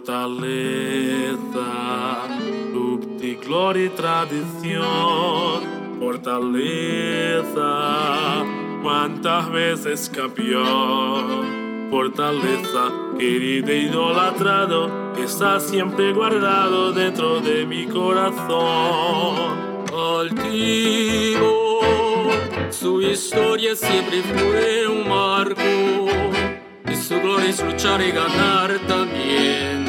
Fortaleza, club de glória e tradição. Fortaleza, quantas vezes campeão. Fortaleza, querido idolatrado, está siempre guardado dentro de mi corazón. Altivo, su historia siempre fue un marco y su gloria es luchar y ganar también.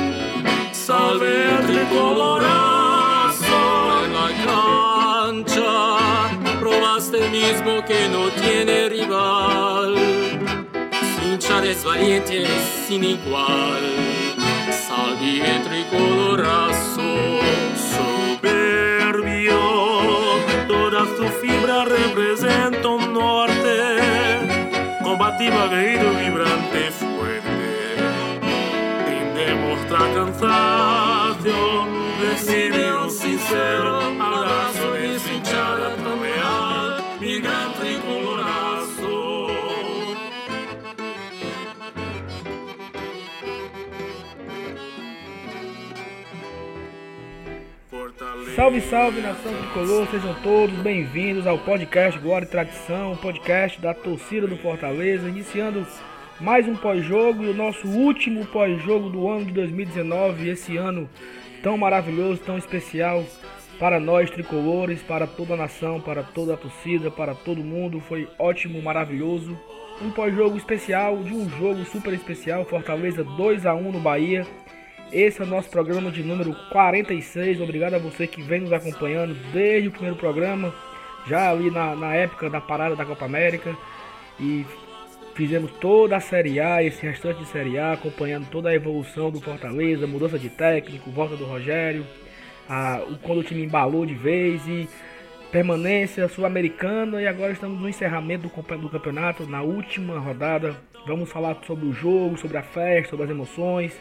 Al tricolorazo en la cancha, probaste mismo que no tiene rival. Sin es valiente sin igual. Salvi el tricolorazo, soberbio, toda su fibra representa un norte, combativo, aguerrido, vibrante, demostrar cansancio, recibe un sincero abrazo de su hinchada tan leal, mi gran. Salve, salve nação tricolor, sejam todos bem-vindos ao podcast Glória e Tradição, podcast da torcida do Fortaleza, iniciando mais um pós-jogo e o nosso último pós-jogo do ano de 2019, esse ano tão maravilhoso, tão especial para nós tricolores, para toda a nação, para toda a torcida, para todo mundo, foi ótimo, maravilhoso. Um pós-jogo especial de um jogo super especial, Fortaleza 2 a 1 no Bahia. Esse é o nosso programa de número 46. Obrigado a você que vem nos acompanhando desde o primeiro programa, já ali na, na época da parada da Copa América. E fizemos toda a Série A, esse restante de Série A, acompanhando toda a evolução do Fortaleza, mudança de técnico, volta do Rogério, a, quando o time embalou de vez e permanência sul-americana. E agora estamos no encerramento do, do campeonato, na última rodada. Vamos falar sobre o jogo, sobre a festa, sobre as emoções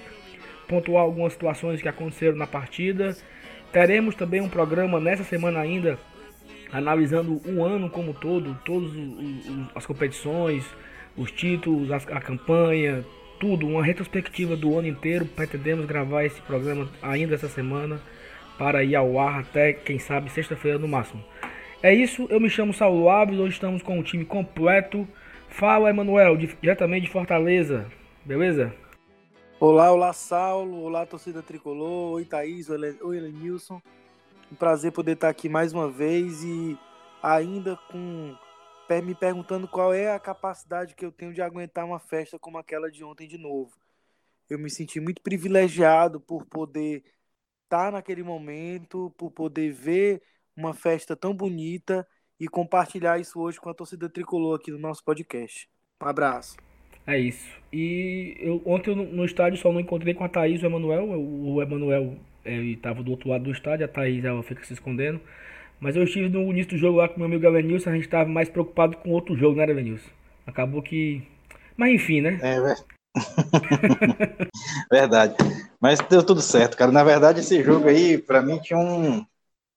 pontuar algumas situações que aconteceram na partida. Teremos também um programa nessa semana ainda analisando o ano como todo, todas as competições, os títulos, a, a campanha, tudo, uma retrospectiva do ano inteiro. Pretendemos gravar esse programa ainda essa semana para ir ao ar até, quem sabe, sexta-feira no máximo. É isso, eu me chamo Saulo Alves, hoje estamos com o time completo. Fala, Emanuel, diretamente de Fortaleza, beleza? Olá, olá Saulo, olá torcida tricolor, oi Thaís, oi Elenilson. Um prazer poder estar aqui mais uma vez e ainda com me perguntando qual é a capacidade que eu tenho de aguentar uma festa como aquela de ontem de novo. Eu me senti muito privilegiado por poder estar naquele momento, por poder ver uma festa tão bonita e compartilhar isso hoje com a torcida tricolor aqui no nosso podcast. Um abraço. É isso. E eu, ontem no, no estádio só não encontrei com a Thaís e o Emanuel. O Emanuel estava do outro lado do estádio, a Thaís ela fica se escondendo. Mas eu estive no início do jogo lá com meu amigo Elenilson, a gente estava mais preocupado com outro jogo, né, Elenilson? Acabou que. Mas enfim, né? É, verdade. Mas deu tudo certo, cara. Na verdade, esse jogo aí, para mim, tinha um.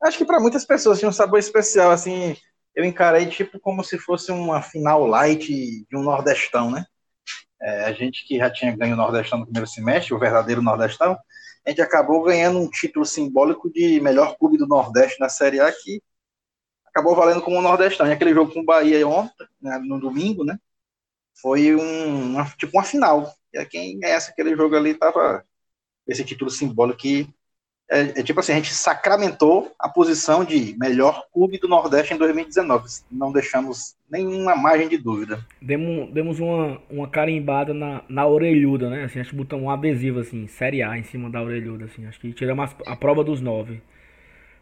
Acho que para muitas pessoas tinha um sabor especial, assim. Eu encarei tipo como se fosse uma final light de um Nordestão, né? É, a gente que já tinha ganho o Nordestão no primeiro semestre, o verdadeiro Nordestão, a gente acabou ganhando um título simbólico de melhor clube do Nordeste na Série A, que acabou valendo como Nordestão. E aquele jogo com o Bahia ontem, né, no domingo, né? Foi um, uma, tipo uma final. E quem ganhasse aquele jogo ali tava esse título simbólico que é, é, tipo assim, a gente sacramentou a posição de melhor clube do Nordeste em 2019. Não deixamos nenhuma margem de dúvida. Demos, demos uma, uma carimbada na, na orelhuda, né? Assim, acho que botamos um adesivo, assim, Série A em cima da orelhuda, assim. Acho que tiramos a, a prova dos nove.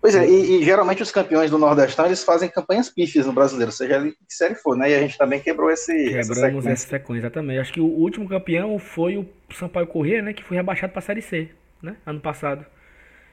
Pois é, e, e, geralmente os campeões do Nordestão, eles fazem campanhas pífias no brasileiro, seja ele que série for, né? E a gente também quebrou esse Quebramos essa sequência. essa sequência, exatamente. Acho que o último campeão foi o Sampaio Corrêa, né? Que foi rebaixado para a Série C, né? Ano passado.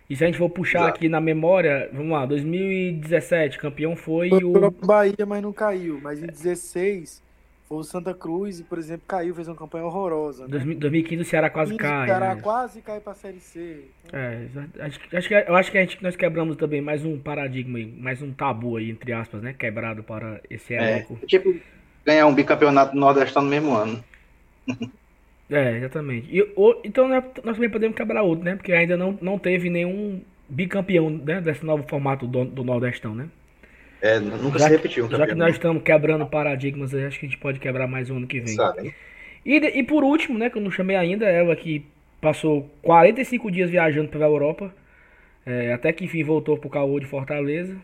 E se a gente for puxar Exato. aqui na memória, vamos lá, 2017, campeão foi, foi o. Bahia, mas não caiu. Mas em 16 foi o Santa Cruz e, por exemplo, caiu, fez uma campanha horrorosa. Né? 2015 o Ceará quase cai. O Ceará né? quase cai pra Série C. É, acho, acho que, eu acho que a gente, nós quebramos também mais um paradigma mais um tabu aí, entre aspas, né? Quebrado para esse é, elenco. É, tipo, ganhar um bicampeonato do Nordeste no mesmo ano. É, exatamente. E, o, então né, nós também podemos quebrar outro, né? Porque ainda não, não teve nenhum bicampeão né, desse novo formato do, do Nordestão, né? É, nunca já, se repetiu um Já que nós estamos quebrando paradigmas, acho que a gente pode quebrar mais um ano que vem. Sabe? E, e por último, né, que eu não chamei ainda, ela que passou 45 dias viajando pela Europa, é, até que enfim voltou pro caô de Fortaleza.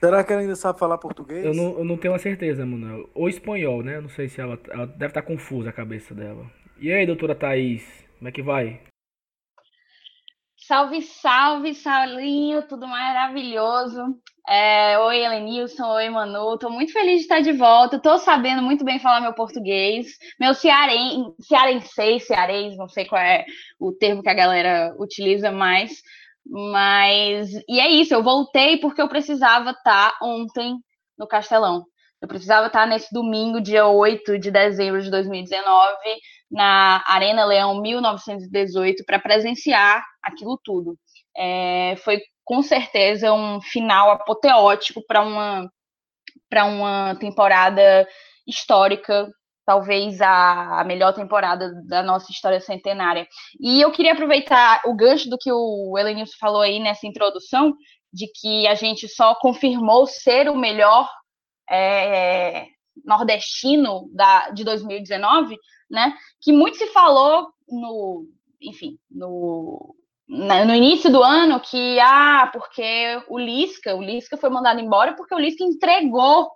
Será que ela ainda sabe falar português? Eu não, eu não tenho a certeza, mano. Ou espanhol, né? Não sei se ela, ela deve estar confusa a cabeça dela. E aí, doutora Thaís, como é que vai? Salve, salve, Saulinho, tudo maravilhoso. É, oi, Helenilson, oi, Manu. Tô muito feliz de estar de volta. Tô sabendo muito bem falar meu português. Meu cearen, cearense, cearês, não sei qual é o termo que a galera utiliza mais. Mas, e é isso, eu voltei porque eu precisava estar ontem no Castelão. Eu precisava estar nesse domingo, dia 8 de dezembro de 2019, na Arena Leão 1918, para presenciar aquilo tudo. É, foi com certeza um final apoteótico para uma, uma temporada histórica talvez a, a, melhor temporada da nossa história centenária. E eu queria aproveitar o gancho do que o Elenilson falou aí nessa introdução, de que a gente só confirmou ser o melhor é, nordestino da, de 2019, né? Que muito se falou no, enfim, no, no início do ano que ah, porque o Lisca, o Lisca foi mandado embora porque o Lisca entregou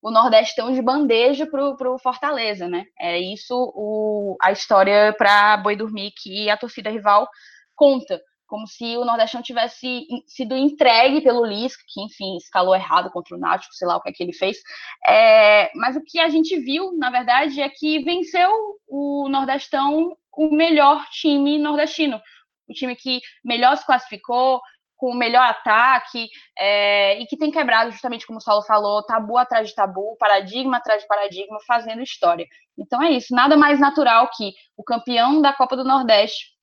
o Nordestão de bandeja para o Fortaleza, né? É isso o, a história para Boi Dormir que a torcida rival conta, como se o Nordestão tivesse sido entregue pelo Lisca, que enfim escalou errado contra o Náutico, sei lá o que é que ele fez. É, mas o que a gente viu, na verdade, é que venceu o Nordestão o melhor time nordestino, o time que melhor se classificou, com o melhor ataque é, e que tem quebrado, justamente como o Saulo falou, tabu atrás de tabu, paradigma atrás de paradigma, fazendo história. Então é isso, nada mais natural que o campeão da Copa do Nordeste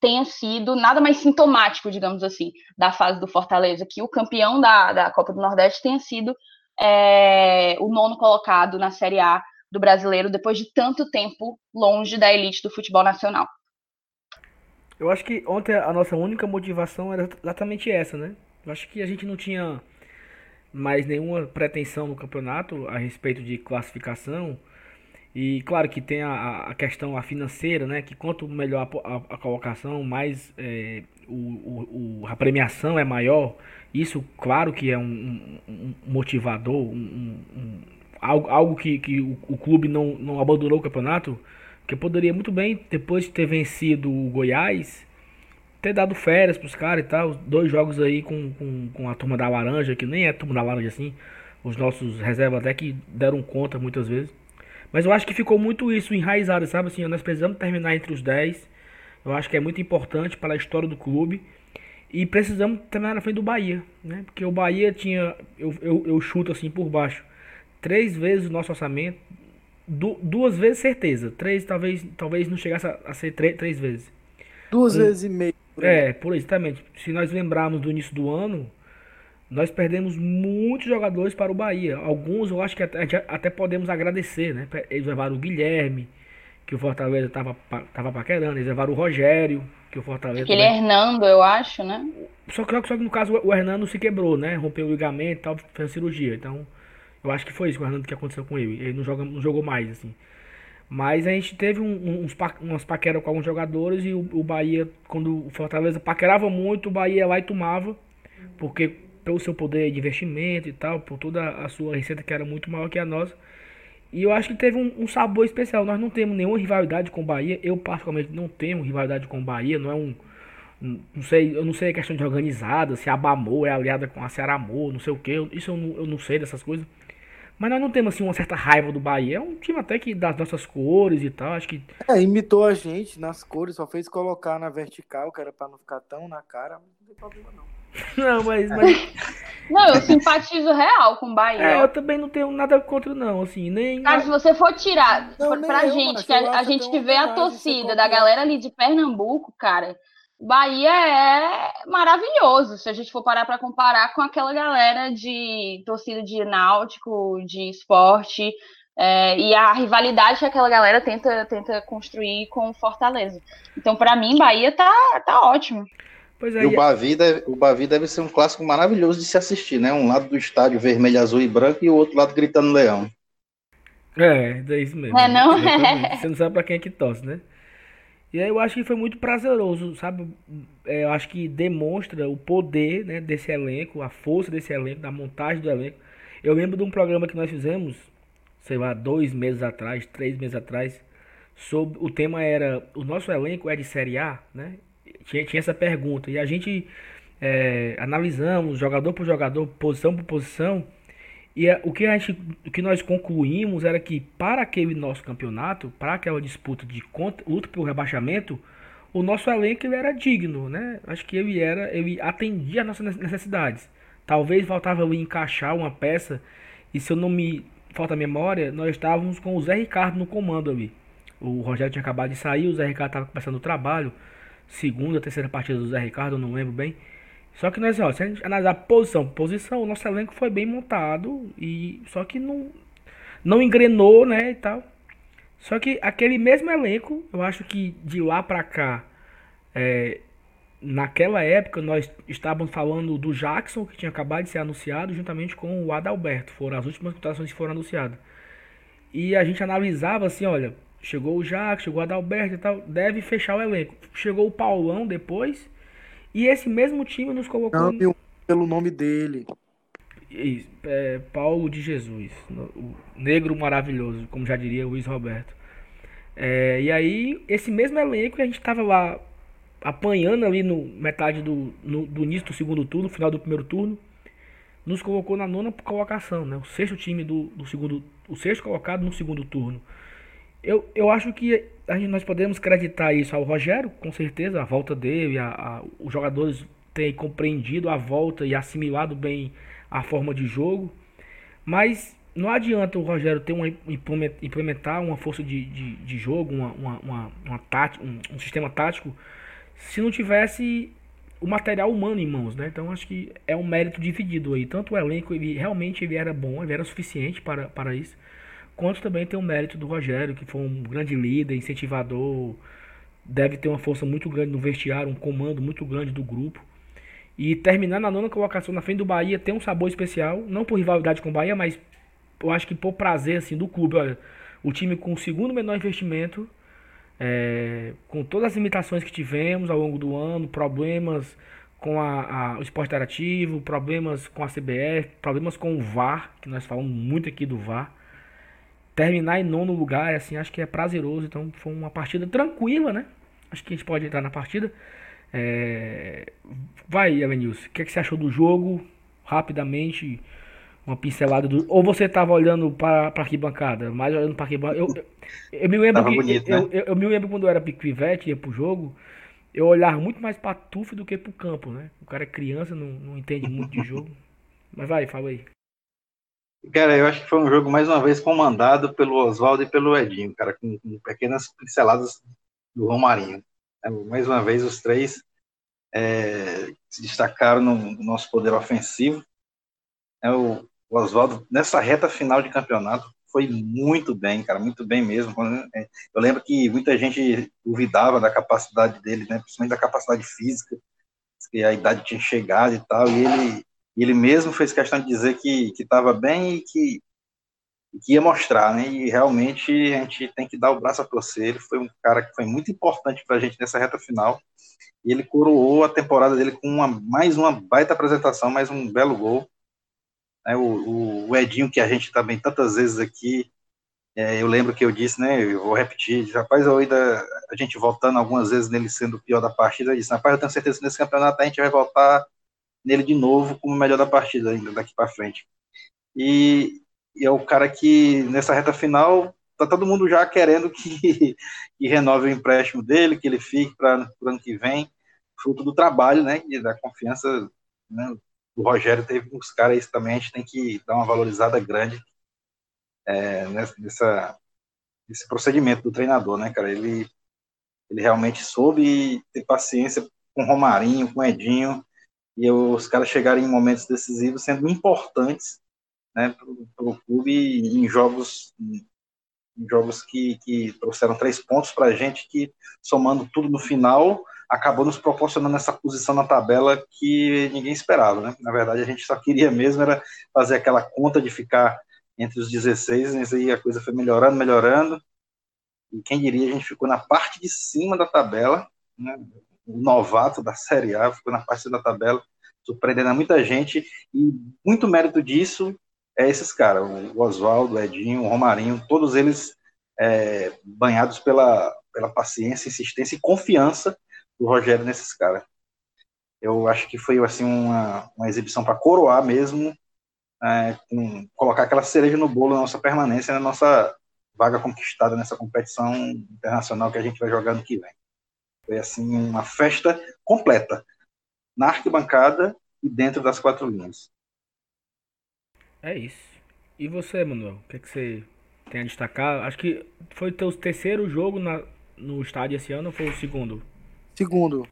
tenha sido nada mais sintomático, digamos assim, da fase do Fortaleza, que o campeão da, da Copa do Nordeste tenha sido é, o nono colocado na Série A do brasileiro depois de tanto tempo longe da elite do futebol nacional. Eu acho que ontem a nossa única motivação era exatamente essa, né? Eu acho que a gente não tinha mais nenhuma pretensão no campeonato a respeito de classificação. E claro que tem a, a questão a financeira, né? Que quanto melhor a, a, colocação, mais é, o, o, a premiação é maior. Isso, claro que é um, um, um motivador, um, algo, algo que, que o, o clube não, não abandonou o campeonato que poderia muito bem, depois de ter vencido o Goiás, ter dado férias pros caras e tal. Dois jogos aí com, com, com a turma da laranja, que nem é turma da laranja assim. Os nossos reservas até que deram conta muitas vezes. Mas eu acho que ficou muito isso enraizado, sabe? Assim, nós precisamos terminar entre os 10. Eu acho que é muito importante para a história do clube. E precisamos terminar na frente do Bahia, né? Porque o Bahia tinha, eu, eu, eu chuto assim por baixo, três vezes o nosso orçamento, du duas vezes certeza. Três talvez, talvez não chegasse a, a ser três vezes. Duas um, vezes e meio. Por é, por exatamente. Se nós lembrarmos do início do ano, nós perdemos muitos jogadores para o Bahia. Alguns eu acho que até, até podemos agradecer, né? Eles levaram o Guilherme, que o Fortaleza estava tava paquerando. Eles levaram o Rogério, que o Fortaleza. Aquele também... Hernando, eu acho, né? Só que, só que no caso o Hernando se quebrou, né? Rompeu o ligamento e tal, fez cirurgia. Então eu acho que foi isso que aconteceu com ele. Ele não, joga, não jogou mais, assim. Mas a gente teve um, uns pa, umas paqueras com alguns jogadores e o, o, Bahia, quando o Fortaleza paquerava muito, o Bahia ia lá e tomava. Porque pelo seu poder de investimento e tal, por toda a sua receita que era muito maior que a nossa. E eu acho que teve um, um sabor especial. Nós não temos nenhuma rivalidade com o Bahia. Eu, particularmente, não tenho rivalidade com o Bahia. Não é um. Não sei, eu não sei a questão de organizada, se a Bamor é aliada com a Ceará Amor, não sei o que. Isso eu não, eu não sei dessas coisas. Mas nós não temos assim uma certa raiva do Bahia. É um time até que das nossas cores e tal, acho que. É, imitou a gente nas cores, só fez colocar na vertical, que era pra não ficar tão na cara, não tem problema não. não, mas, mas. Não, eu simpatizo real com o Bahia. É, eu também não tenho nada contra, não, assim, nem. Cara, se você for tirar não, pra, gente, mano, que a, a gente que vê a torcida da galera ali de Pernambuco, cara, Bahia é maravilhoso, se a gente for parar para comparar com aquela galera de torcida de náutico, de esporte. É, e a rivalidade que aquela galera tenta, tenta construir com Fortaleza. Então, para mim, Bahia tá, tá ótimo. Pois é, e o Bavi, deve, o Bavi deve ser um clássico maravilhoso de se assistir, né? Um lado do estádio vermelho, azul e branco e o outro lado gritando leão. É, é isso mesmo. É, não? Você não sabe pra quem é que tosse, né? E aí eu acho que foi muito prazeroso, sabe? É, eu acho que demonstra o poder né, desse elenco, a força desse elenco, da montagem do elenco. Eu lembro de um programa que nós fizemos, sei lá, dois meses atrás, três meses atrás, sobre o tema era o nosso elenco é de Série A, né? Tinha, tinha essa pergunta e a gente é, analisamos jogador por jogador, posição por posição e é, o que a gente, o que nós concluímos era que para aquele nosso campeonato, para aquela disputa de conta, luta pelo rebaixamento, o nosso elenco ele era digno, né? Acho que ele era, ele atendia às nossas necessidades. Talvez faltava ali encaixar uma peça e se eu não me falta memória, nós estávamos com o Zé Ricardo no comando ali. O Rogério tinha acabado de sair, o Zé Ricardo estava começando o trabalho, segunda, terceira partida do Zé Ricardo, não lembro bem. Só que nós, ó, se a gente analisar posição por posição, o nosso elenco foi bem montado e só que não não engrenou, né, e tal. Só que aquele mesmo elenco, eu acho que de lá para cá, é, naquela época nós estávamos falando do Jackson que tinha acabado de ser anunciado juntamente com o Adalberto, foram as últimas contratações que foram anunciadas. E a gente analisava assim, olha, chegou o Jackson, chegou o Adalberto e tal, deve fechar o elenco. Chegou o Paulão depois e esse mesmo time nos colocou. Não, pelo nome dele. É, Paulo de Jesus, o negro maravilhoso, como já diria o Luiz Roberto. É, e aí, esse mesmo elenco, a gente estava lá apanhando ali no metade do, no, do início do segundo turno, final do primeiro turno, nos colocou na nona colocação, né? O sexto time do, do segundo, o sexto colocado no segundo turno. Eu, eu acho que a gente, nós podemos acreditar isso ao Rogério, com certeza, a volta dele, a, a, os jogadores têm compreendido a volta e assimilado bem a forma de jogo. Mas não adianta o Rogério ter uma, implementar uma força de, de, de jogo, uma, uma, uma, uma tática, um, um, sistema tático, se não tivesse o material humano em mãos, né? Então acho que é um mérito dividido aí. Tanto o elenco, ele realmente ele era bom, ele era suficiente para, para isso quanto também tem o mérito do Rogério, que foi um grande líder, incentivador, deve ter uma força muito grande no vestiário, um comando muito grande do grupo. E terminar na nona colocação na frente do Bahia tem um sabor especial, não por rivalidade com o Bahia, mas eu acho que por prazer assim do clube. Olha, o time com o segundo menor investimento, é, com todas as limitações que tivemos ao longo do ano, problemas com a, a, o esporte interativo, problemas com a CBF, problemas com o VAR, que nós falamos muito aqui do VAR terminar em nono lugar, assim, acho que é prazeroso. Então foi uma partida tranquila, né? Acho que a gente pode entrar na partida. É... Vai, Elenilson, o que, é que você achou do jogo? Rapidamente, uma pincelada do. Ou você estava olhando para a arquibancada? Mais olhando para a arquibancada. Eu, eu, eu, me lembro que, bonito, eu, né? eu, eu, me lembro quando eu era pivete, ia pro jogo, eu olhava muito mais para Tuf do que pro campo, né? O cara é criança, não, não entende muito de jogo. Mas vai, fala aí. Cara, eu acho que foi um jogo mais uma vez comandado pelo Oswaldo e pelo Edinho, cara, com, com pequenas pinceladas do Romarinho. É, mais uma vez, os três é, se destacaram no, no, nosso poder ofensivo. É, o, o Oswaldo, nessa reta final de campeonato, foi muito bem, cara, muito bem mesmo. É, eu lembro que muita gente duvidava da capacidade dele, né, principalmente da capacidade física, que a idade tinha chegado e tal, e ele ele mesmo fez questão de dizer que estava bem e que, que, ia mostrar, né? E realmente a gente tem que dar o braço a torcer. Ele foi um cara que foi muito importante para a gente nessa reta final. E ele coroou a temporada dele com uma, mais uma baita apresentação, mais um belo gol. É, o, o, Edinho, que a gente também tantas vezes aqui, é, eu lembro que eu disse, né? Eu vou repetir, rapaz, eu ainda, a gente voltando algumas vezes nele sendo o pior da partida, eu disse, rapaz, eu tenho certeza que nesse campeonato a gente vai voltar nele de novo como melhor da partida ainda daqui para frente. E, e, é o cara que nessa reta final tá todo mundo já querendo que, que renove o empréstimo dele, que ele fique para o ano que vem, fruto do trabalho, né, e da confiança né, do Rogério teve os caras isso também a gente tem que dar uma valorizada grande é, nessa nesse procedimento do treinador, né, cara? Ele ele realmente soube ter paciência com Romarinho, com Edinho, e os caras chegarem em momentos decisivos sendo importantes né, para o clube em jogos em jogos que, que trouxeram três pontos para a gente, que somando tudo no final, acabou nos proporcionando essa posição na tabela que ninguém esperava. Né? Na verdade, a gente só queria mesmo era fazer aquela conta de ficar entre os 16, mas aí a coisa foi melhorando, melhorando. E quem diria, a gente ficou na parte de cima da tabela, né? Novato da Série A ficou na parte da tabela, surpreendendo muita gente, e muito mérito disso é esses caras, o Oswaldo, o Edinho, o Romarinho, todos eles é, banhados pela, pela paciência, insistência e confiança do Rogério nesses caras. Eu acho que foi assim uma, uma exibição para coroar mesmo, é, com, colocar aquela cereja no bolo na nossa permanência, na nossa vaga conquistada nessa competição internacional que a gente vai jogar no que vem. Foi assim uma festa completa, na arquibancada e dentro das quatro linhas. É isso. E você, Manuel? O que, é que você tem a destacar? Acho que foi o teu terceiro jogo na, no estádio esse ano ou foi o segundo? Segundo.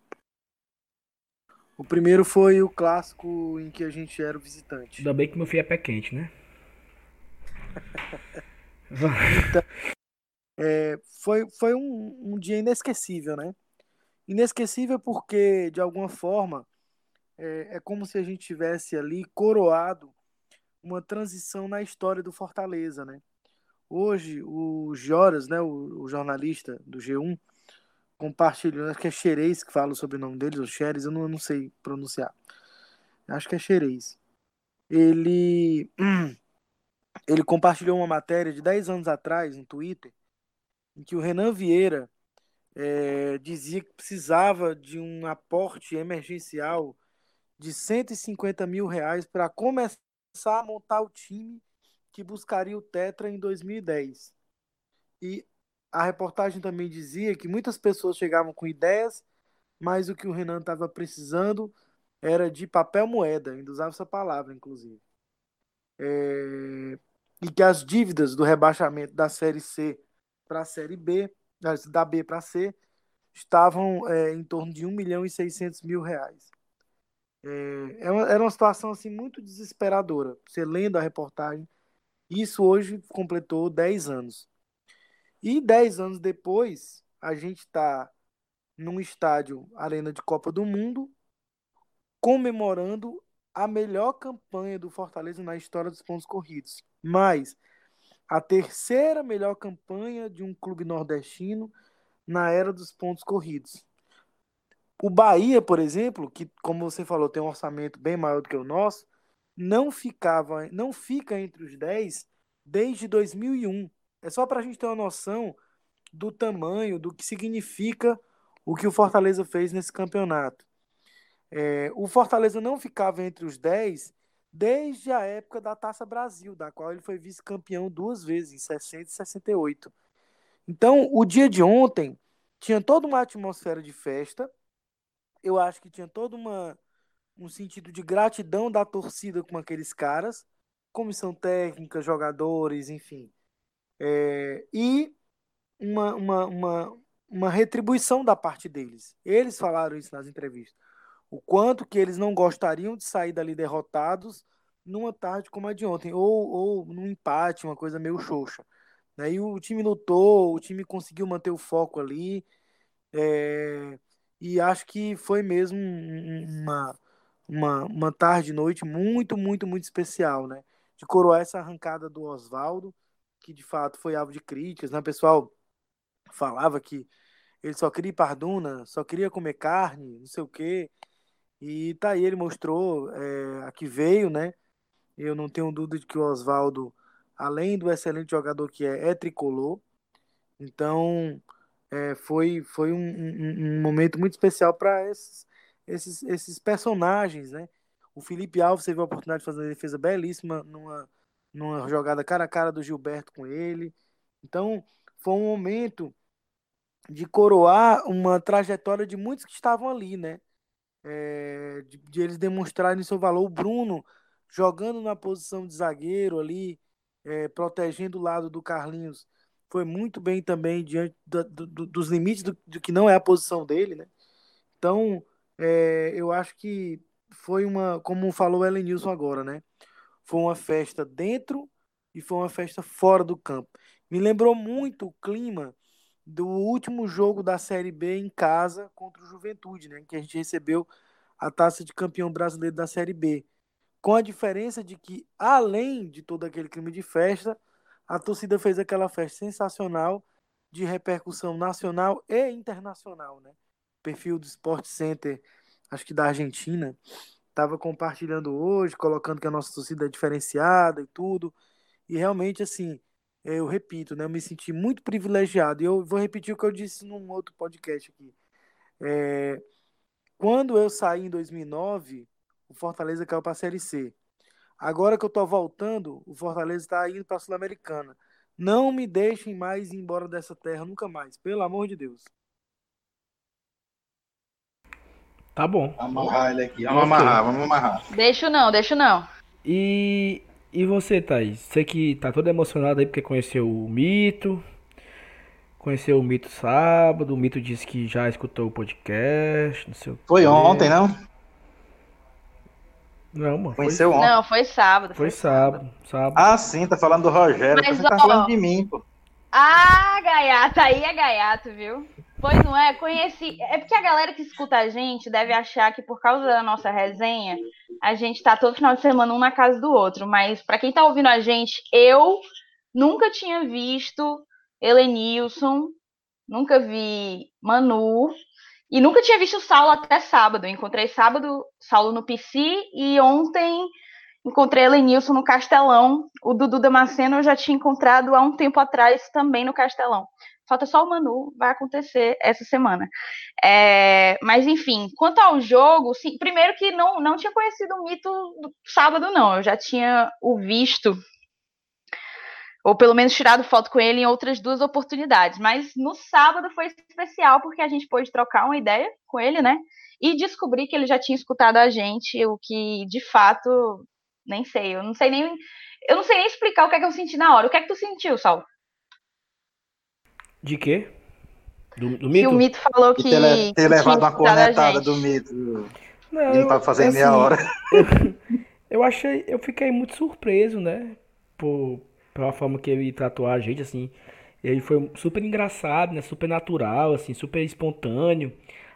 O primeiro foi o clássico em que a gente era o visitante. Ainda bem que meu filho é pé quente, né? então, é, foi foi um, um, dia inesquecível, né? Inesquecível porque, de alguma forma, é, é como se a gente tivesse ali coroado uma transição na história do Fortaleza, né? Hoje, o Joras, né, o, o jornalista do G1, compartilhou, acho que é Xerez que fala o sobrenome deles, ou Xerez, eu não, eu não sei pronunciar. Acho que é Xerez. Ele, ele compartilhou uma matéria de 10 anos atrás no Twitter, em que o Renan Vieira é, dizia que precisava de um aporte emergencial de 150 mil reais para começar a montar o time que buscaria o Tetra em 2010. E a reportagem também dizia que muitas pessoas chegavam com ideias, mas o que o Renan estava precisando era de papel moeda, ainda usava essa palavra, inclusive. É... E que as dívidas do rebaixamento da Série C para a Série B, da B para C, estavam é, em torno de 1 milhão e 600 mil reais. É, é, era uma situação assim muito desesperadora. Você lendo a reportagem, isso hoje completou 10 anos. E 10 anos depois, a gente está num estádio Arena de Copa do Mundo, comemorando a melhor campanha do Fortaleza na história dos pontos corridos. Mas a terceira melhor campanha de um clube nordestino na era dos pontos corridos. O Bahia, por exemplo, que como você falou, tem um orçamento bem maior do que o nosso, não ficava, não fica entre os 10 desde 2001. É só para a gente ter uma noção do tamanho, do que significa o que o Fortaleza fez nesse campeonato. É, o Fortaleza não ficava entre os 10 desde a época da Taça Brasil, da qual ele foi vice-campeão duas vezes, em 60 e 68. Então, o dia de ontem tinha toda uma atmosfera de festa, eu acho que tinha todo uma, um sentido de gratidão da torcida com aqueles caras, comissão técnica, jogadores, enfim. É, e uma, uma, uma, uma retribuição da parte deles. Eles falaram isso nas entrevistas. O quanto que eles não gostariam de sair dali derrotados numa tarde como a de ontem, ou, ou num empate, uma coisa meio xoxa. Né? E o time lutou, o time conseguiu manter o foco ali. É, e acho que foi mesmo uma, uma, uma tarde noite muito, muito, muito especial, né? De coroar essa arrancada do Oswaldo, que de fato foi alvo de críticas, né? O pessoal falava que ele só queria ir parduna, só queria comer carne, não sei o quê. E tá aí, ele mostrou é, a que veio, né? Eu não tenho dúvida de que o Oswaldo, além do excelente jogador que é, é tricolor. Então, é, foi, foi um, um, um, momento muito especial para esses, esses, esses personagens, né? O Felipe Alves teve a oportunidade de fazer uma defesa belíssima numa, numa jogada cara a cara do Gilberto com ele. Então, foi um momento de coroar uma trajetória de muitos que estavam ali, né? É, de, de, eles demonstrarem seu valor. O Bruno jogando na posição de zagueiro ali, é, protegendo o lado do Carlinhos, foi muito bem também diante do, do, dos limites do, do, que não é a posição dele, né? Então, é, eu acho que foi uma, como falou o Ellen Nilson agora, né? foi uma festa dentro e foi uma festa fora do campo. Me lembrou muito o clima do último jogo da Série B em casa contra o Juventude, né? Que a gente recebeu a taça de campeão brasileiro da Série B. Com a diferença de que, além de todo aquele clima de festa, a torcida fez aquela festa sensacional de repercussão nacional e internacional, né? O perfil do Sport Center, acho que da Argentina, estava compartilhando hoje, colocando que a nossa torcida é diferenciada e tudo. E realmente, assim, eu repito, né? Eu me senti muito privilegiado. E eu vou repetir o que eu disse num outro podcast aqui. É, quando eu saí em 2009, o Fortaleza caiu para a Série C. Agora que eu estou voltando, o Fortaleza está indo para a Sul-Americana. Não me deixem mais ir embora dessa terra nunca mais, pelo amor de Deus. Tá bom. Vamos amarrar ele aqui. Vamos amarrar, vamos amarrar. Deixa não, deixa não. E, e você, Thaís? Você que tá toda emocionada aí porque conheceu o Mito. Conheceu o Mito sábado. O Mito disse que já escutou o podcast. Não sei o Foi quê. ontem, não? Não, mano. Foi, Conheceu ontem. Não, foi sábado. foi sábado. Sábado. Ah, sim, tá falando do Rogério. Mas, Você tá ó, falando de mim, pô. Ah, gaiato, aí é gaiato, viu? Pois não é, conheci. É porque a galera que escuta a gente deve achar que por causa da nossa resenha, a gente tá todo final de semana um na casa do outro. Mas pra quem tá ouvindo a gente, eu nunca tinha visto Helenilson, nunca vi Manu e nunca tinha visto o Saulo até sábado. Encontrei sábado Saulo no PC e ontem encontrei Helenilson no Castelão. O Dudu Damasceno eu já tinha encontrado há um tempo atrás também no Castelão. Falta só o Manu, vai acontecer essa semana. É, mas enfim, quanto ao jogo, sim, primeiro que não, não tinha conhecido o mito do sábado, não. Eu já tinha o visto, ou pelo menos tirado foto com ele em outras duas oportunidades. Mas no sábado foi especial porque a gente pôde trocar uma ideia com ele, né? E descobri que ele já tinha escutado a gente, o que de fato nem sei. Eu não sei nem. Eu não sei nem explicar o que é que eu senti na hora. O que é que tu sentiu, Sal? De quê? Do, do Que Mito? o Mito falou E que. ter, que ter levado uma cornetada do mito. Não, E não tá fazendo meia assim, hora. Eu achei, eu fiquei muito surpreso, né? Por, pela forma que ele tratou a gente, assim. Ele foi super engraçado, né? Super natural, assim, super espontâneo.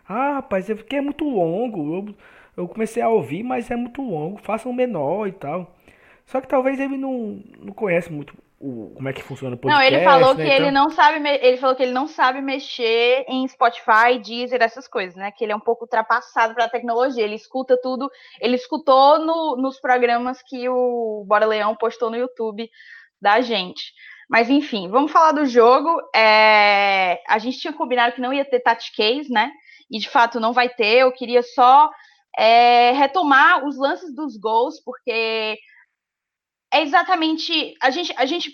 Ah, rapaz, é porque é muito longo. Eu, eu comecei a ouvir, mas é muito longo. Faça um menor e tal. Só que talvez ele não, não conhece muito o, como é que funciona o Não, podcast, ele falou né? que ele Então- não sabe, ele falou que ele não sabe mexer em Spotify, Deezer, essas coisas, né? Que ele é um pouco ultrapassado pela tecnologia. Ele escuta tudo, ele escutou no- nos programas que o Bora Leão postou no YouTube da gente. Mas enfim, vamos falar do jogo. É, A gente tinha combinado que não ia ter touch case, né? E de fato não vai ter. Eu queria só é, retomar os lances dos gols, porque é exatamente a gente, a gente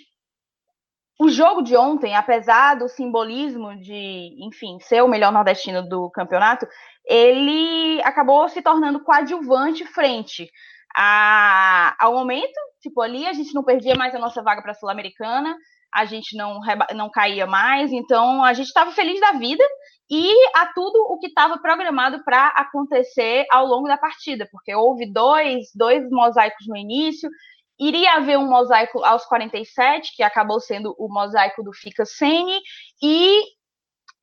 o jogo de ontem, apesar do simbolismo de, enfim, ser o melhor nordestino do campeonato, ele acabou se tornando coadjuvante frente a, ao momento. Tipo, ali a gente não perdia mais a nossa vaga para a Sul-Americana, a gente não, não caía mais, então a gente estava feliz da vida e a tudo o que estava programado para acontecer ao longo da partida, porque houve dois, dois mosaicos no início, iria haver um mosaico aos 47, que acabou sendo o mosaico do Fica Sene, e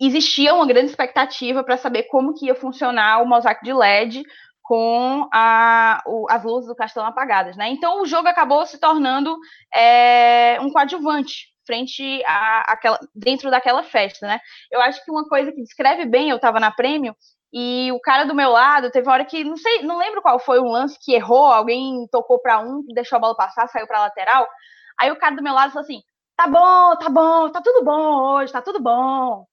existia uma grande expectativa para saber como que ia funcionar o mosaico de LED com a, o- as luzes do castelo apagadas, né? Então o jogo acabou se tornando é, um coadjuvante frente a aquela dentro daquela festa, né? Eu acho que uma coisa que descreve bem, eu estava na prêmio e o cara do meu lado teve uma hora que não sei, não lembro qual foi um lance que errou, alguém tocou para um, deixou a bola passar, saiu para lateral. Aí o cara do meu lado falou assim: "Tá bom, tá bom, tá tudo bom hoje, tá tudo bom".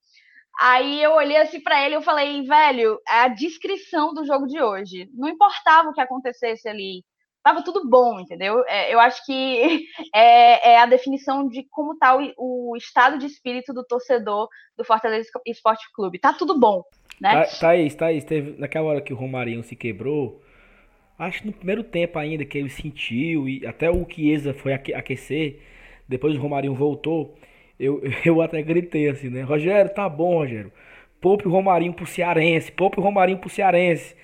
Aí eu olhei assim para ele e falei, velho, é a descrição do jogo de hoje. Não importava o que acontecesse ali. Tava tudo bom, entendeu? É, eu acho que é, é a definição de como tá o, o estado de espírito do torcedor do Fortaleza Esporte Clube. Tá tudo bom, né? Tha- Thaís, Thaís, teve naquela hora que o Romarinho se quebrou, acho que no primeiro tempo ainda que ele sentiu e até o Chiesa foi aque- aquecer, depois o Romarinho voltou, eu, eu até gritei assim, né? Rogério, tá bom, Rogério. Poupe o Romarinho pro Cearense, poupe o Romarinho pro Cearense.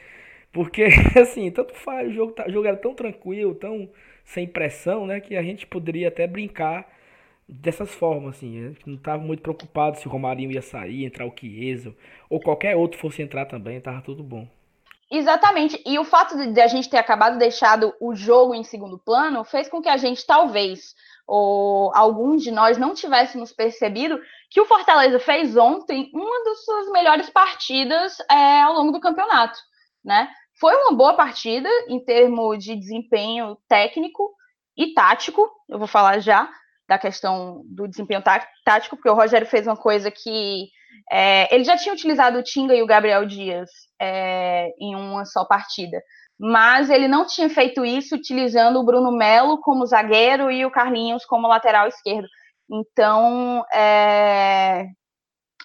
Porque, assim, tanto faz, o jogo, tá, o jogo era tão tranquilo, tão sem pressão, né? Que a gente poderia até brincar dessas formas, assim. Gente não estava muito preocupado se o Romarinho ia sair, entrar o Chiesa, ou qualquer outro fosse entrar também, tava tudo bom. Exatamente. E o fato de a gente ter acabado deixado o jogo em segundo plano fez com que a gente talvez ou alguns de nós não tivéssemos percebido que o Fortaleza fez ontem uma das suas melhores partidas é, ao longo do campeonato, né? Foi uma boa partida em termos de desempenho técnico e tático, eu vou falar já da questão do desempenho tático, porque o Rogério fez uma coisa que é, ele já tinha utilizado o Tinga e o Gabriel Dias é, em uma só partida, mas ele não tinha feito isso utilizando o Bruno Melo como zagueiro e o Carlinhos como lateral esquerdo. Então, é,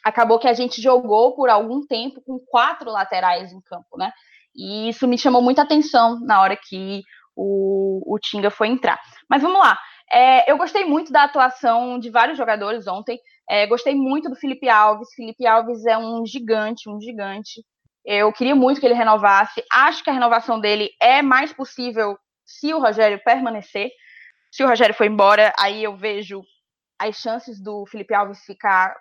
acabou que a gente jogou por algum tempo com quatro laterais em campo, né? E isso me chamou muita atenção na hora que o, o Tinga foi entrar. Mas vamos lá. É, eu gostei muito da atuação de vários jogadores ontem. É, gostei muito do Felipe Alves. Felipe Alves é um gigante, um gigante. Eu queria muito que ele renovasse. Acho que a renovação dele é mais possível se o Rogério permanecer. Se o Rogério for embora, aí eu vejo as chances do Felipe Alves ficar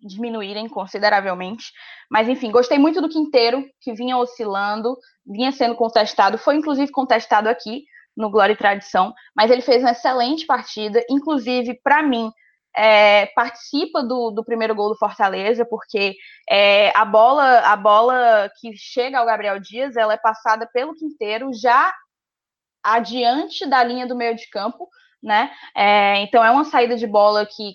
diminuírem consideravelmente. Mas enfim, gostei muito do Quinteiro, que vinha oscilando, vinha sendo contestado, foi inclusive contestado aqui no Glória e Tradição, mas ele fez uma excelente partida, inclusive para mim, é, participa do, do, primeiro gol do Fortaleza, porque é, a bola a bola que chega ao Gabriel Dias, ela é passada pelo Quinteiro já adiante da linha do meio de campo, né? É, então é uma saída de bola que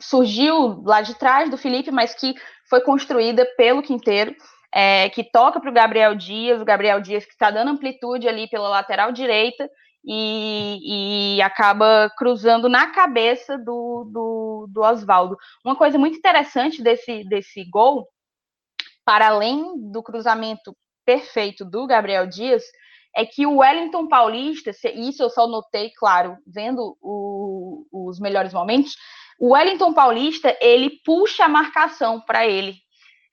surgiu lá de trás do Felipe, mas que foi construída pelo Quinteiro. É, que toca para o Gabriel Dias, o Gabriel Dias que está dando amplitude ali pela lateral direita, e, e acaba cruzando na cabeça do, do, do Oswaldo. Uma coisa muito interessante desse, desse gol, para além do cruzamento perfeito do Gabriel Dias, é que o Wellington Paulista, isso eu só notei, claro, vendo o, os melhores momentos, o Wellington Paulista, ele puxa a marcação para ele,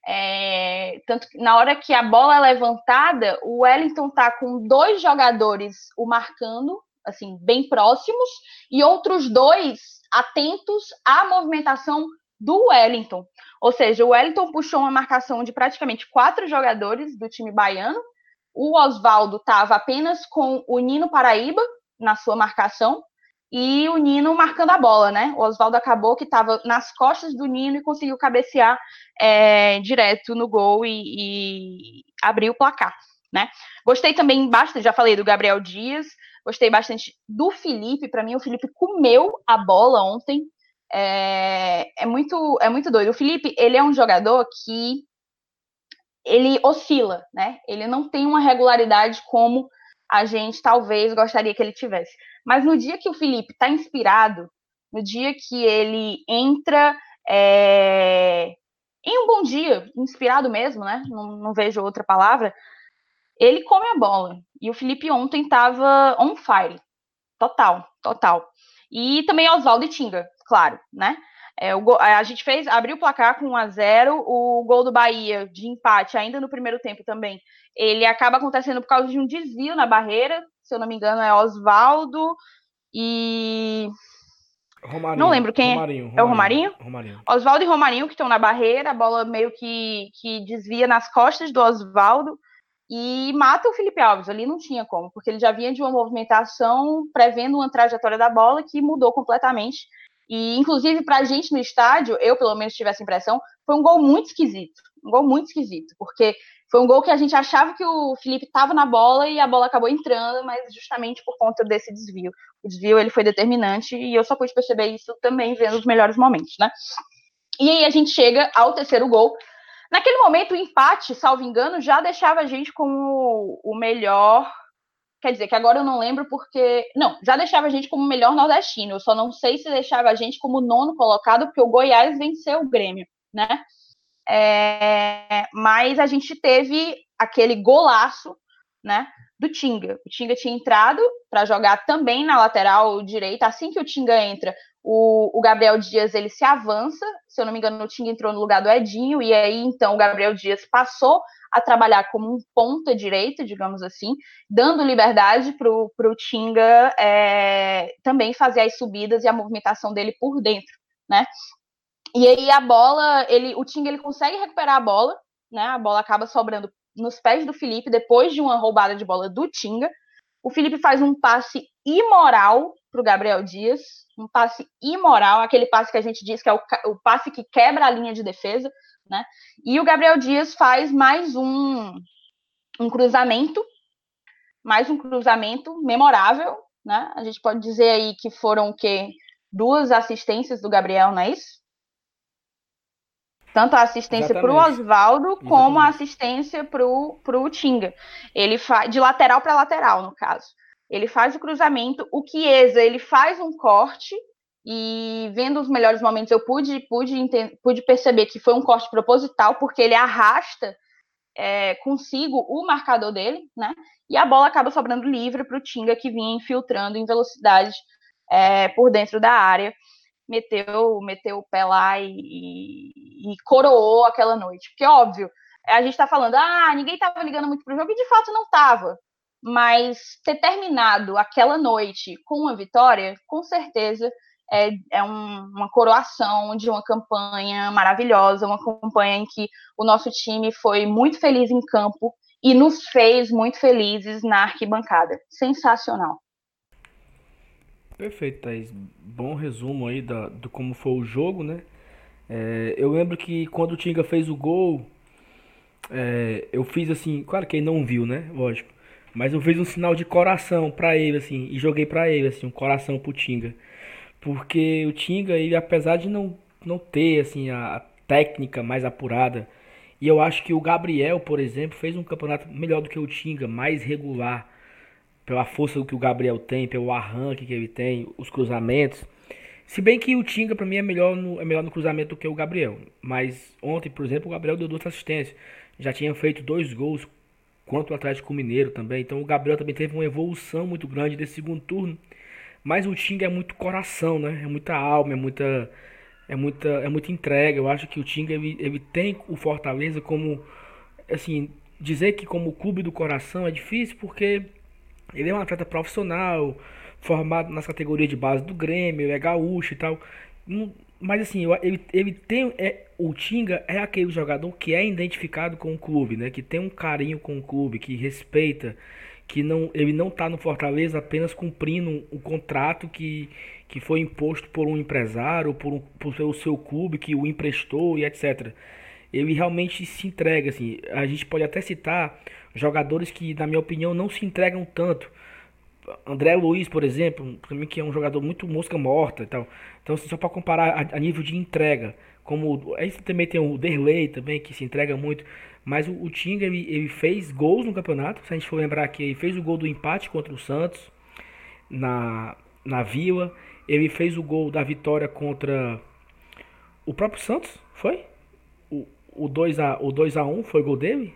é, tanto que na hora que a bola é levantada, o Wellington tá com dois jogadores o marcando, assim, bem próximos, e outros dois atentos à movimentação do Wellington. Ou seja, o Wellington puxou uma marcação de praticamente quatro jogadores do time baiano. O Oswaldo estava apenas com o Nino Paraíba na sua marcação e o Nino marcando a bola, né? O Oswaldo acabou que estava nas costas do Nino e conseguiu cabecear é, direto no gol e, e abrir o placar, né? Gostei também bastante, já falei do Gabriel Dias, gostei bastante do Felipe. Para mim, o Felipe comeu a bola ontem. É, é, muito, é muito doido. O Felipe, ele é um jogador que ele oscila, né? Ele não tem uma regularidade como a gente talvez gostaria que ele tivesse. Mas no dia que o Felipe está inspirado, no dia que ele entra é, em um bom dia, inspirado mesmo, né? Não, não, vejo outra palavra. Ele come a bola. E o Felipe ontem estava on fire. Total, total. E também Oswaldo e Tinga, claro, né? É, o, a gente fez, abriu o placar com 1 a 0 o gol do Bahia de empate, ainda no primeiro tempo também. Ele acaba acontecendo por causa de um desvio na barreira, se eu não me engano, é Oswaldo e. Romarinho, não lembro quem Romarinho, é. É o Romarinho? Romarinho. Oswaldo e Romarinho que estão na barreira, a bola meio que, que desvia nas costas do Oswaldo e mata o Felipe Alves. Ali não tinha como, porque ele já vinha de uma movimentação prevendo uma trajetória da bola que mudou completamente. E, inclusive, para a gente no estádio, eu pelo menos tive essa impressão, foi um gol muito esquisito. Um gol muito esquisito, porque foi um gol que a gente achava que o Felipe estava na bola e a bola acabou entrando, mas justamente por conta desse desvio. O desvio ele foi determinante e eu só pude perceber isso também vendo os melhores momentos, né? E aí a gente chega ao terceiro gol. Naquele momento, o empate, salvo engano, já deixava a gente como o melhor. Quer dizer, que agora eu não lembro porque. Não, já deixava a gente como o melhor nordestino. Eu só não sei se deixava a gente como nono colocado, porque o Goiás venceu o Grêmio, né? É, mas a gente teve aquele golaço, né? Do Tinga. O Tinga tinha entrado para jogar também na lateral direita. Assim que o Tinga entra, o, o, Gabriel Dias ele se avança, se eu não me engano, o Tinga entrou no lugar do Edinho, e aí então o Gabriel Dias passou a trabalhar como um ponta direita, digamos assim, dando liberdade para o Tinga é, também fazer as subidas e a movimentação dele por dentro, né? E aí a bola, ele, o Tinga ele consegue recuperar a bola, né? A bola acaba sobrando nos pés do Felipe depois de uma roubada de bola do Tinga. O Felipe faz um passe imoral para o Gabriel Dias, um passe imoral, aquele passe que a gente diz que é o, o, passe que quebra a linha de defesa, né? E o Gabriel Dias faz mais um, um cruzamento, mais um cruzamento memorável, né? A gente pode dizer aí que foram o quê? Duas assistências do Gabriel, não é isso? Tanto a assistência para o Oswaldo como a assistência para o Tinga. Ele faz de lateral para lateral, no caso. Ele faz o cruzamento, o Chiesa ele faz um corte e vendo os melhores momentos eu pude pude, pude perceber que foi um corte proposital porque ele arrasta é, consigo o marcador dele, né? E a bola acaba sobrando livre para o Tinga que vinha infiltrando em velocidade é, por dentro da área meteu, meteu o pé lá e, e, coroou aquela noite. Porque, óbvio, a gente está falando, ah, ninguém estava ligando muito pro jogo, e de fato não estava. Mas ter terminado aquela noite com uma vitória, com certeza é, é um, uma coroação de uma campanha maravilhosa, uma campanha em que o nosso time foi muito feliz em campo e nos fez muito felizes na arquibancada. Sensacional. Perfeito, Thaís. Bom resumo aí da, do como foi o jogo, né? É, eu lembro que quando o Tinga fez o gol, é, eu fiz assim, claro que ele não viu, né? Lógico. Mas eu fiz um sinal de coração para ele, assim, e joguei para ele, assim, um coração pro Tinga. Porque o Tinga, ele apesar de não, não ter, assim, a, técnica mais apurada, e eu acho que o Gabriel, por exemplo, fez um campeonato melhor do que o Tinga, mais regular pela força que o Gabriel tem, pelo arranque que ele tem, os cruzamentos. Se bem que o Tinga para mim é melhor, no, é melhor no cruzamento do que o Gabriel. Mas ontem, por exemplo, o Gabriel deu duas assistências. Já tinha feito dois gols contra o Atlético Mineiro também. Então o Gabriel também teve uma evolução muito grande desse segundo turno. Mas o Tinga é muito coração, né? É muita alma, é muita é muita é muita entrega. Eu acho que o Tinga ele, ele tem o Fortaleza como assim, dizer que como clube do coração é difícil porque ele é um atleta profissional, formado nas categorias de base do Grêmio, é gaúcho e tal. Mas assim, ele, ele tem. É, o Tinga é aquele jogador que é identificado com o clube, né? Que tem um carinho com o clube, que respeita, que não, ele não está no Fortaleza apenas cumprindo o um, um contrato que, que foi imposto por um empresário, por, um, por o seu clube que o emprestou e etc. Ele realmente se entrega, assim. A gente pode até citar jogadores que, na minha opinião, não se entregam tanto. André Luiz, por exemplo, para mim que é um jogador muito mosca morta e tal. Então, assim, só para comparar a, a, nível de entrega, como aí também tem o Derley também que se entrega muito, mas o, o Tinga ele, ele, fez gols no campeonato. Se a gente for lembrar aqui, ele fez o gol do empate contra o Santos na na Vila, ele fez o gol da vitória contra o próprio Santos, foi? O, o 2 a o 2 a 1 foi gol dele?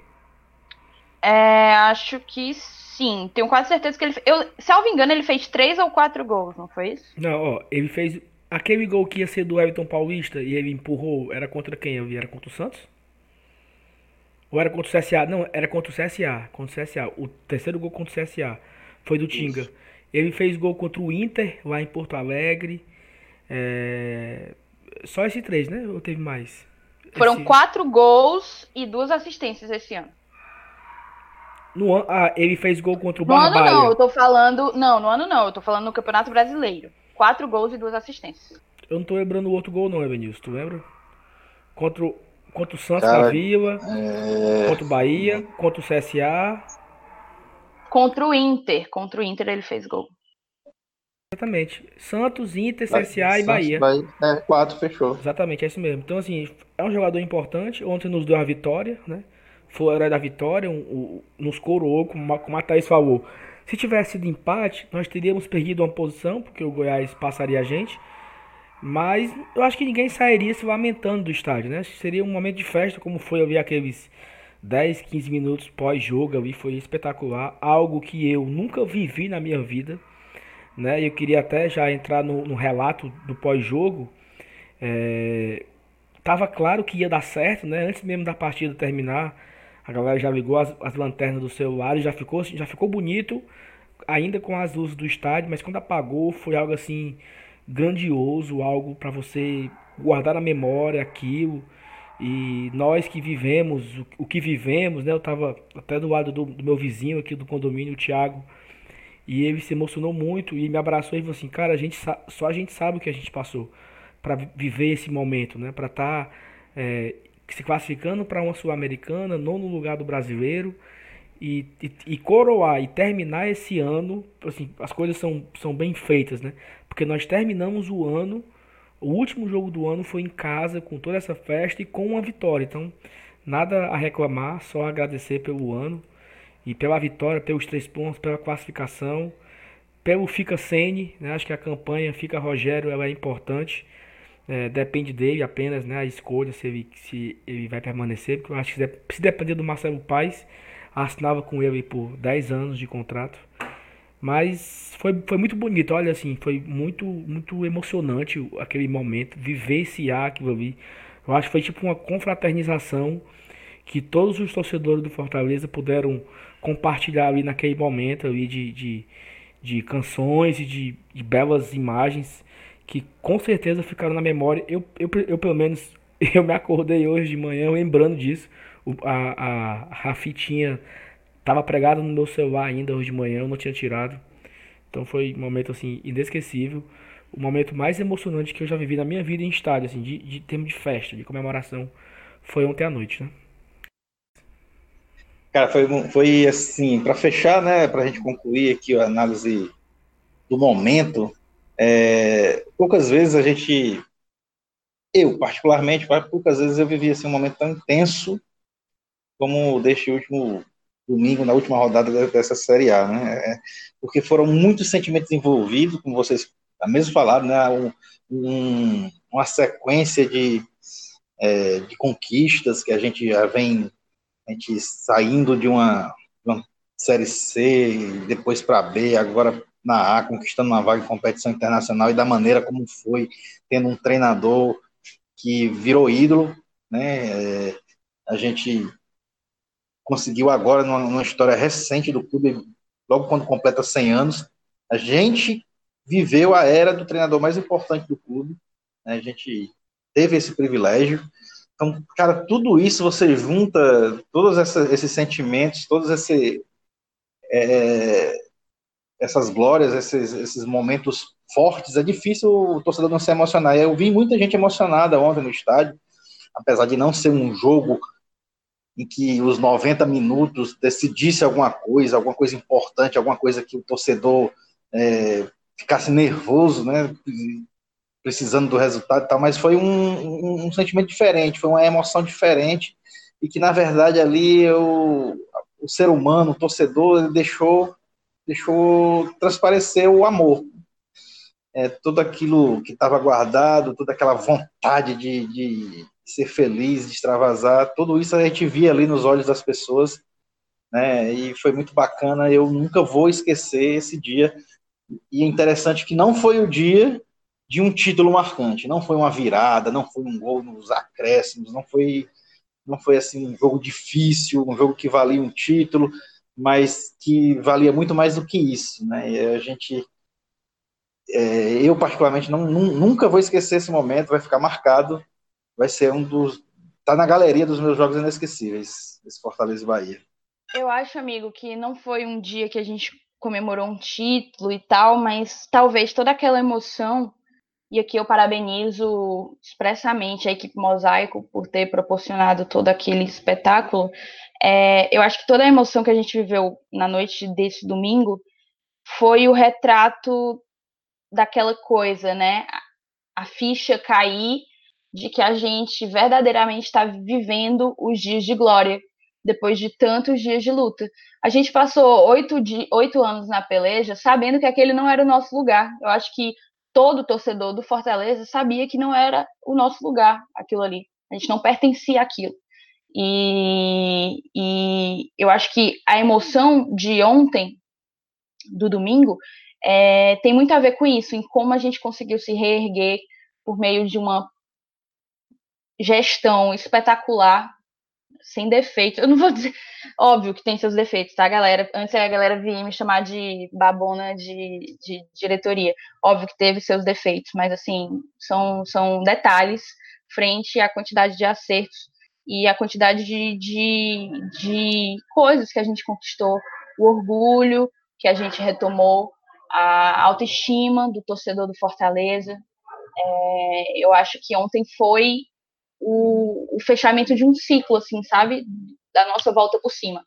É, acho que sim. Tenho quase certeza que ele. Eu, se eu me engano, ele fez três ou quatro gols, não foi isso? Não, ó, ele fez. Aquele gol que ia ser do Everton Paulista e ele empurrou, era contra quem? Era contra o Santos? Ou era contra o CSA? Não, era contra o CSA. Contra o CSA. O terceiro gol contra o CSA foi do Tinga. Isso. Ele fez gol contra o Inter, lá em Porto Alegre. É... Só esses três, né? Ou teve mais? Foram esse... quatro gols e duas assistências esse ano. No ano, ah, ele fez gol contra o no Barbalha. No ano não, eu tô falando. Não, no ano não, eu tô falando no Campeonato Brasileiro. Quatro gols e duas assistências. Eu não tô lembrando o outro gol, não, Evanilson. Tu lembra? Contra, o, contra o Santos Cara, da Vila, é... contra o Bahia, contra o CSA. Contra o Inter. Contra o Inter ele fez gol. Exatamente. Santos, Inter, CSA Santos, e Bahia. Bahia. É, quatro, fechou. Exatamente, é isso mesmo. Então, assim, é um jogador importante. Ontem nos deu a vitória, né? Foi o herói da vitória, um, um, nos coroou, como, como a Thaís falou. Se tivesse sido empate, nós teríamos perdido uma posição, porque o Goiás passaria a gente. Mas eu acho que ninguém sairia se lamentando do estádio, né? Seria um momento de festa, como foi vi aqueles 10, 15 minutos pós-jogo ali, foi espetacular. Algo que eu nunca vivi na minha vida. né? Eu queria até já entrar no, no relato do pós-jogo. É, tava claro que ia dar certo, né? Antes mesmo da partida terminar, a galera já ligou as, as lanternas do celular e já ficou, já ficou bonito, ainda com as luzes do estádio, mas quando apagou foi algo assim grandioso, algo para você guardar na memória aquilo. E nós que vivemos, o, o que vivemos, né? Eu tava até do lado do, do meu vizinho aqui do condomínio, o Thiago, e ele se emocionou muito e me abraçou e falou assim: "Cara, a gente só a gente sabe o que a gente passou para viver esse momento, né? Para estar tá, é, se classificando para uma sul-americana, nono lugar do brasileiro e, e, e, coroar e terminar esse ano, assim, as coisas são, são bem feitas, né? Porque nós terminamos o ano, o último jogo do ano foi em casa com toda essa festa e com uma vitória. Então, nada a reclamar, só agradecer pelo ano. E pela vitória, pelos três pontos, pela classificação, pelo Fica Sene, né? acho que a campanha Fica Rogério ela é importante. É, depende dele apenas né, a escolha se ele, se ele vai permanecer, porque eu acho que se depender do Marcelo Paes, assinava com ele por 10 anos de contrato. Mas foi, foi muito bonito, olha assim, foi muito muito emocionante aquele momento, vivenciar aquilo ali. Eu acho que foi tipo uma confraternização que todos os torcedores do Fortaleza puderam compartilhar ali naquele momento ali de, de, de canções e de, de, belas imagens que com certeza ficaram na memória. Eu, eu, eu pelo menos eu me acordei hoje de manhã lembrando disso. O, a, a, a fitinha estava pregada no meu celular ainda hoje de manhã, eu não tinha tirado. Então foi um momento assim inesquecível, o momento mais emocionante que eu já vivi na minha vida em estádio, assim, de, de termo de festa, de comemoração, foi ontem à noite, né? Cara, foi, foi assim, para fechar, né, para a gente concluir aqui a análise do momento, é, poucas vezes a gente, eu particularmente, poucas vezes eu vivi assim, um momento tão intenso como deste último domingo, na última rodada dessa Série A, né, é, porque foram muitos sentimentos envolvidos, como vocês mesmo falaram, né, um, um, uma sequência de, é, de conquistas que a gente já vem a gente saindo de uma, de uma Série C, depois para B, agora na A, conquistando uma vaga em competição internacional e da maneira como foi, tendo um treinador que virou ídolo, né? É, a gente conseguiu agora, numa, história recente do clube, logo quando completa 100 anos, a gente viveu a era do treinador mais importante do clube, né? a gente teve esse privilégio, então, cara, tudo isso você junta, todos esses sentimentos, todos esse, é, essas glórias, esses, esses momentos fortes, é difícil o torcedor não se emocionar. Eu vi muita gente emocionada ontem no estádio, apesar de não ser um jogo em que os 90 minutos decidisse alguma coisa, alguma coisa importante, alguma coisa que o torcedor é, ficasse nervoso, né? precisando do resultado e tal, mas foi um, um, sentimento diferente, foi uma emoção diferente, e que na verdade ali eu, o ser humano, o torcedor, ele deixou, deixou transparecer o amor. É, tudo aquilo que estava guardado, toda aquela vontade de, de ser feliz, de extravasar, tudo isso a gente via ali nos olhos das pessoas, né? E foi muito bacana. Eu nunca vou esquecer esse dia. E é interessante que não foi o dia de um título marcante. Não foi uma virada, não foi um gol nos acréscimos, não foi, não foi assim um jogo difícil, um jogo que valia um título, mas que valia muito mais do que isso, né? E a gente, é, eu particularmente não, nunca vou esquecer esse momento, vai ficar marcado, vai ser um dos, tá na galeria dos meus jogos inesquecíveis, esse Fortaleza e Bahia. Eu acho, amigo, que não foi um dia que a gente comemorou um título e tal, mas talvez toda aquela emoção e aqui eu parabenizo expressamente a equipe Mosaico por ter proporcionado todo aquele espetáculo. É, eu acho que toda a emoção que a gente viveu na noite desse domingo foi o retrato daquela coisa, né? A ficha cair de que a gente verdadeiramente está vivendo os dias de glória depois de tantos dias de luta. A gente passou oito, oito anos na peleja sabendo que aquele não era o nosso lugar. Eu acho que todo torcedor do Fortaleza sabia que não era o nosso lugar aquilo ali. A gente não pertencia àquilo. E, e eu acho que a emoção de ontem, do domingo, é, tem muito a ver com isso, em como a gente conseguiu se reerguer por meio de uma gestão espetacular, sem defeitos. Eu não vou dizer, óbvio que tem seus defeitos, tá, galera? Antes a galera vinha me chamar de babona de, de diretoria. Óbvio que teve seus defeitos, mas assim, são, são detalhes frente à quantidade de acertos e a quantidade de, de, de coisas que a gente conquistou, o orgulho que a gente retomou, a autoestima do torcedor do Fortaleza. É, eu acho que ontem foi o, o, fechamento de um ciclo, assim, sabe? Da nossa volta por cima.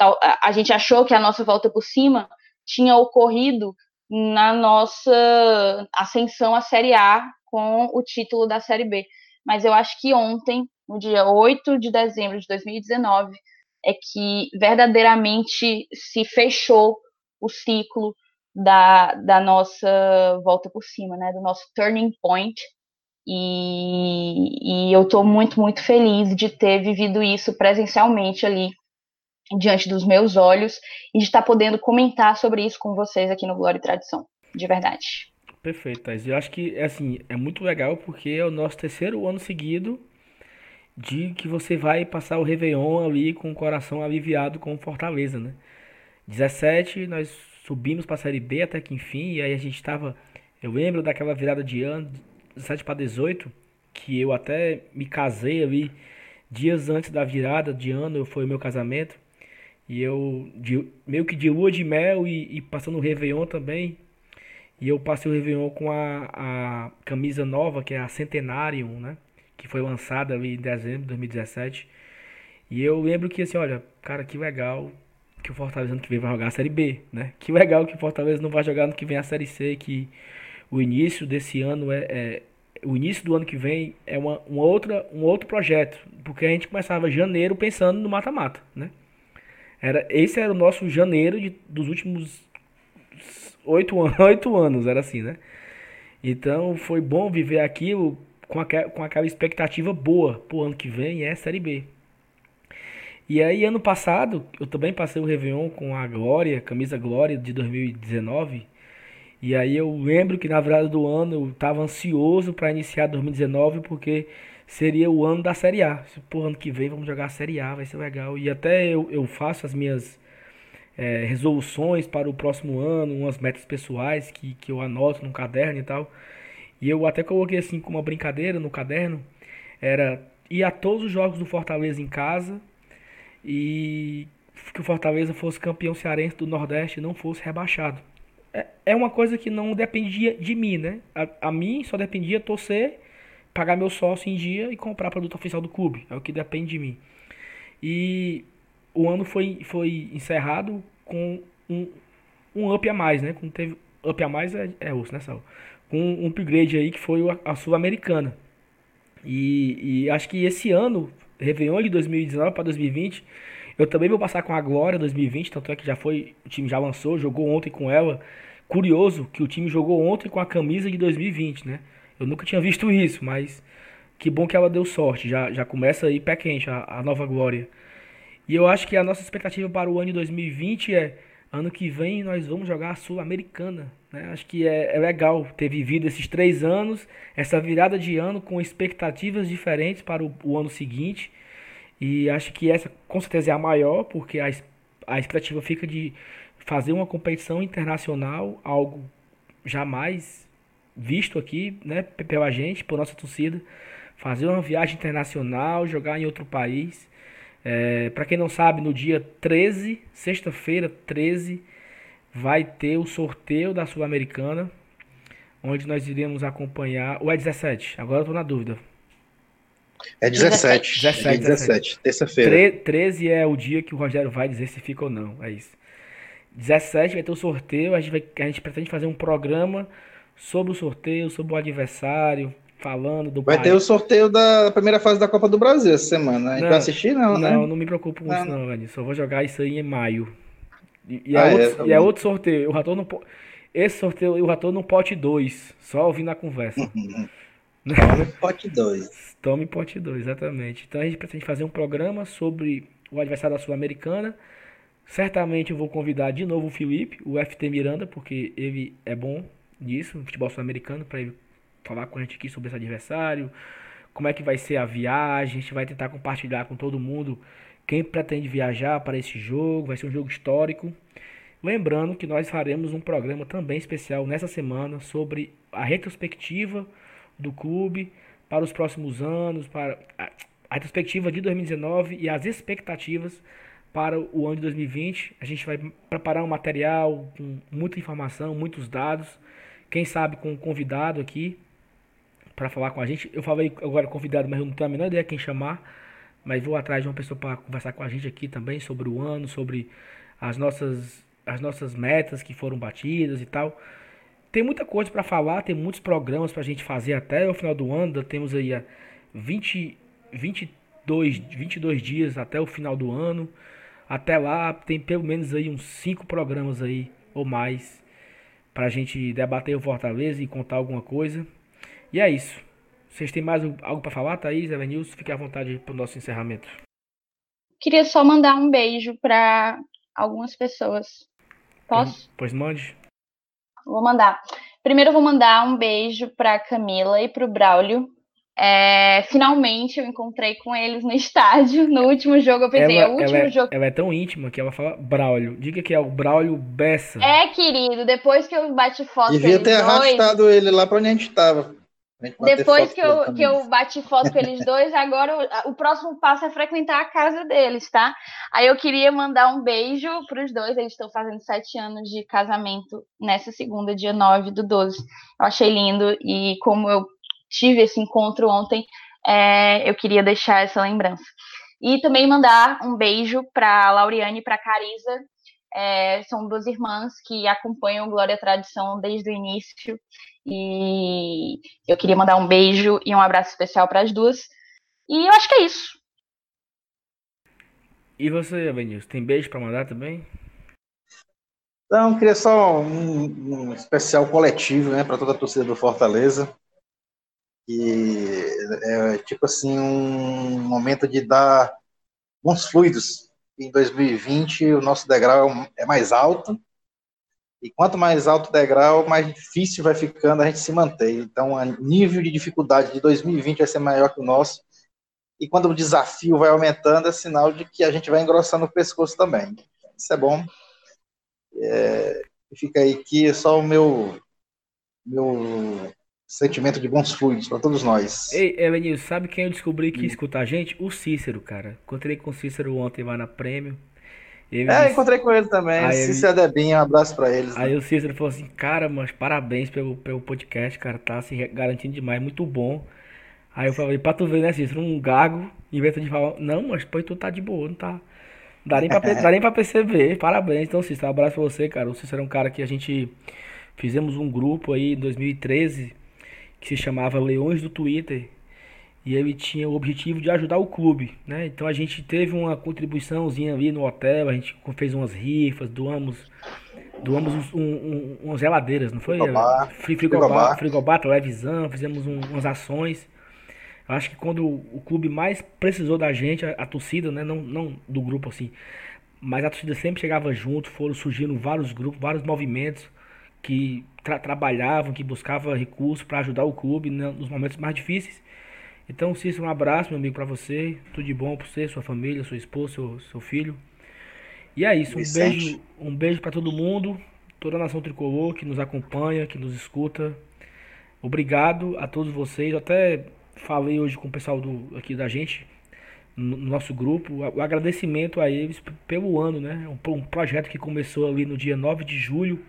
A, a gente achou que a nossa volta por cima tinha ocorrido na nossa ascensão à Série A com o título da Série B. Mas eu acho que ontem, no dia 8 de dezembro de 2019, é que verdadeiramente se fechou o ciclo da, da nossa volta por cima, né, do nosso turning point. E, e eu estou muito, muito feliz de ter vivido isso presencialmente ali diante dos meus olhos e de estar podendo comentar sobre isso com vocês aqui no Glória e Tradição, de verdade. Perfeito, Thais. Eu acho que assim, é muito legal porque é o nosso terceiro ano seguido de que você vai passar o Réveillon ali com o coração aliviado com Fortaleza, né? 17, nós subimos para a Série B até que enfim, e aí a gente estava. Eu lembro daquela virada de ano, 17 para 18, que eu até me casei ali dias antes da virada de ano, foi o meu casamento. E eu, de, meio que de lua de mel e, e passando o Réveillon também. E eu passei o Réveillon com a, a camisa nova, que é a Centenarium, né? Que foi lançada ali em dezembro de 2017. E eu lembro que assim, olha, cara, que legal que o Fortaleza ano que vem vai jogar a Série B, né? Que legal que o Fortaleza não vai jogar ano que vem a Série C, que o início desse ano é, é o início do ano que vem é uma, uma outra, um outro projeto, porque a gente começava janeiro pensando no mata-mata, né? Era, esse era o nosso janeiro de, dos últimos oito oito anos, era assim, né? Então foi bom viver aquilo com, aqua, com aquela expectativa boa pro ano que vem, é Série B. E aí, ano passado, eu também passei o Réveillon com a Glória, camisa Glória de 2019. E aí eu lembro que na virada do ano eu estava ansioso para iniciar 2019 porque seria o ano da Série A. Por ano que vem vamos jogar a Série A, vai ser legal. E até eu, eu faço as minhas é, resoluções para o próximo ano, umas metas pessoais que, que eu anoto no caderno e tal. E eu até coloquei assim como uma brincadeira no caderno, era ir a todos os jogos do Fortaleza em casa e que o Fortaleza fosse campeão cearense do Nordeste e não fosse rebaixado. É, é uma coisa que não dependia de mim, né? A, a mim só dependia torcer, pagar meu sócio em dia e comprar produto oficial do clube. É o que depende de mim. E o ano foi, foi encerrado com um, um up a mais, né? Com teve up a mais é, é osso, né? Com um upgrade aí que foi a, a Sul-Americana. E, e acho que esse ano Réveillon de 2019 para 2020. Eu também vou passar com a Glória 2020, tanto é que já foi, o time já lançou, jogou ontem com ela. Curioso que o time jogou ontem com a camisa de 2020, né? Eu nunca tinha visto isso, mas que bom que ela deu sorte. Já, já começa aí pé quente a, a nova Glória. E eu acho que a nossa expectativa para o ano de 2020 é ano que vem nós vamos jogar a Sul-Americana. Né? Acho que é, é, legal ter vivido esses três anos, essa virada de ano com expectativas diferentes para o, o, ano seguinte. E acho que essa com certeza é a maior, porque a, a expectativa fica de fazer uma competição internacional, algo jamais visto aqui né, pela gente, por nossa torcida. Fazer uma viagem internacional, jogar em outro país. É, para quem não sabe, no dia 13, sexta-feira 13, vai ter o sorteio da Sul-Americana, onde nós iremos acompanhar. Ou é 17? Agora eu tô na dúvida. É 17. 17, é 17, terça-feira. 13 é o dia que o Rogério vai dizer se fica ou não. É isso. 17 vai ter o sorteio. A gente, vai, a gente pretende fazer um programa sobre o sorteio, sobre o adversário, falando do Vai país. ter o sorteio da primeira fase da Copa do Brasil essa semana. A gente não, vai assistir, não, não né? Não, não me preocupo com não. isso, não. Só vou jogar isso aí em maio. E, e, é, ah, é, outro, é, e é, outro, sorteio. O Rator não Esse sorteio o Rator no pote 2. Só ouvindo a conversa. Tome pote 2. Tome pote 2, exatamente. Então a gente pretende fazer um programa sobre o adversário da Sul-Americana, Certamente eu vou convidar de novo o Felipe, o FT Miranda, porque ele é bom nisso, no futebol sul-americano, para ele falar com a gente aqui sobre esse adversário, como é que vai ser a viagem, a gente vai tentar compartilhar com todo mundo quem pretende viajar para esse jogo, vai ser um jogo histórico. Lembrando que nós faremos um programa também especial nessa semana sobre a retrospectiva do clube para os próximos anos, para a retrospectiva de 2019 e as expectativas para o ano de 2020. A gente vai preparar um material com muita informação, muitos dados. Quem sabe com um convidado aqui para falar com a gente. Eu falei agora convidado, mas eu não tenho a menor ideia quem chamar. Mas vou atrás de uma pessoa para conversar com a gente aqui também sobre o ano, sobre as nossas, as nossas metas que foram batidas e tal. Tem muita coisa para falar, tem muitos programas para a gente fazer até o final do ano. Temos aí a 20, 22, 22 dias até o final do ano. Até lá tem pelo menos aí uns 5 programas aí ou mais para a gente debater o Fortaleza e contar alguma coisa. E é isso. Vocês têm mais algo para falar, Thaís, Evanilson? Fique à vontade para o nosso encerramento. Queria só mandar um beijo para algumas pessoas. Posso? Pois, pois mande. Vou mandar. Primeiro eu vou mandar um beijo para Camila e para o Braulio. É, finalmente eu encontrei com eles no estádio. No último jogo eu pensei, ela, é o último ela, jogo. Ela é tão íntima que ela fala Braulio. Diga que é o Braulio Bessa. É, querido, depois que eu bati foto Devia ter dois, arrastado ele lá para onde a gente estava. Depois que eu, que eu bati foto com eles dois, agora o, o, próximo passo é frequentar a casa deles, tá? Aí eu queria mandar um beijo para os dois. Eles estão fazendo sete anos de casamento nessa segunda, dia 9 do 12. Eu achei lindo e como eu tive esse encontro ontem, é, eu queria deixar essa lembrança. E também mandar um beijo para Lauriane e para Carisa. É, são duas irmãs que acompanham Glória Tradição desde o início e eu queria mandar um beijo e um abraço especial para as duas. E eu acho que é isso. E você, Avenils, tem beijo para mandar também? Não, queria só um, um especial coletivo, né, para toda a torcida do Fortaleza. E é tipo assim um momento de dar bons fluidos. Em 2020 o nosso degrau é mais alto e quanto mais alto o degrau, mais difícil vai ficando a gente se manter. Então, o nível de dificuldade de 2020 vai ser maior que o nosso. E quando o desafio vai aumentando, é sinal de que a gente vai engrossando o pescoço também. Isso é bom. É, fica aí que é só o meu, meu sentimento de bons fluidos para todos nós. Ei, Elenil, sabe quem eu descobri que hum. escuta a gente? O Cícero, cara. Encontrei com o Cícero ontem lá na Prêmio. Ele é, disse... encontrei com ele também. Aí Cícero ele... Debinha, um abraço pra eles. Aí né? o Cícero falou assim: Cara, mas parabéns pelo, pelo podcast, cara. Tá se garantindo demais, muito bom. Aí eu falei: Pra tu ver, né, Cícero? Um gago, vez de falar: Não, mas pô, tu tá de boa, não tá. Dá nem, pra, dá nem pra perceber. Parabéns. Então, Cícero, um abraço pra você, cara. O Cícero é um cara que a gente fizemos um grupo aí em 2013 que se chamava Leões do Twitter e ele tinha o objetivo de ajudar o clube, né? Então a gente teve uma contribuiçãozinha ali no hotel, a gente fez umas rifas, doamos doamos um, um, umas geladeiras, não foi? Frigobar, frigobar, frigobar, televisão, fizemos um, umas ações. Eu acho que quando o clube mais precisou da gente, a, a, torcida, né, não, não do grupo assim, mas a torcida sempre chegava junto, foram surgindo vários grupos, vários movimentos que tra trabalhavam, que buscavam recursos para ajudar o clube né, nos momentos mais difíceis. Então, Cícero, um abraço, meu amigo, para você. Tudo de bom para você, sua família, sua esposa, seu, seu filho. E é isso. Um Vicente. beijo, um beijo para todo mundo, toda a nação tricolor que nos acompanha, que nos escuta. Obrigado a todos vocês. Eu até falei hoje com o pessoal do, aqui da gente, no nosso grupo, o agradecimento a eles pelo ano, né? Um, um projeto que começou ali no dia 9 de julho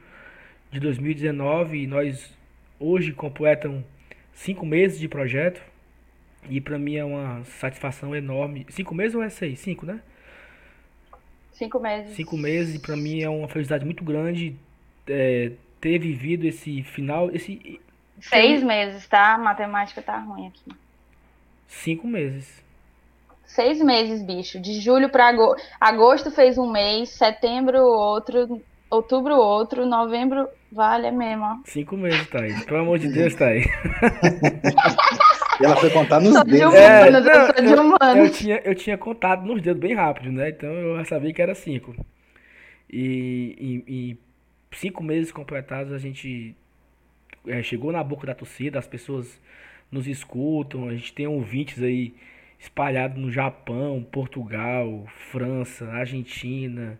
de 2019 e nós hoje completam cinco meses de projeto. E para mim é uma satisfação enorme. Cinco meses ou é seis? Cinco, né? Cinco meses. Cinco meses e para mim é uma felicidade muito grande é, ter vivido esse final. esse Seis meses, tá? A matemática tá ruim aqui. Cinco meses. Seis meses, bicho. De julho para agosto. Agosto fez um mês, setembro outro, outubro outro, novembro vale é mesmo. Cinco meses, Thaís. Pelo amor de Deus, Thaís. E ela foi contar nos dedos. De é, não, eu, eu, eu, tinha, eu tinha contado nos dedos bem rápido, né? Então eu já sabia que era cinco. E em cinco meses completados a gente é, chegou na boca da torcida, as pessoas nos escutam, a gente tem ouvintes aí espalhados no Japão, Portugal, França, Argentina,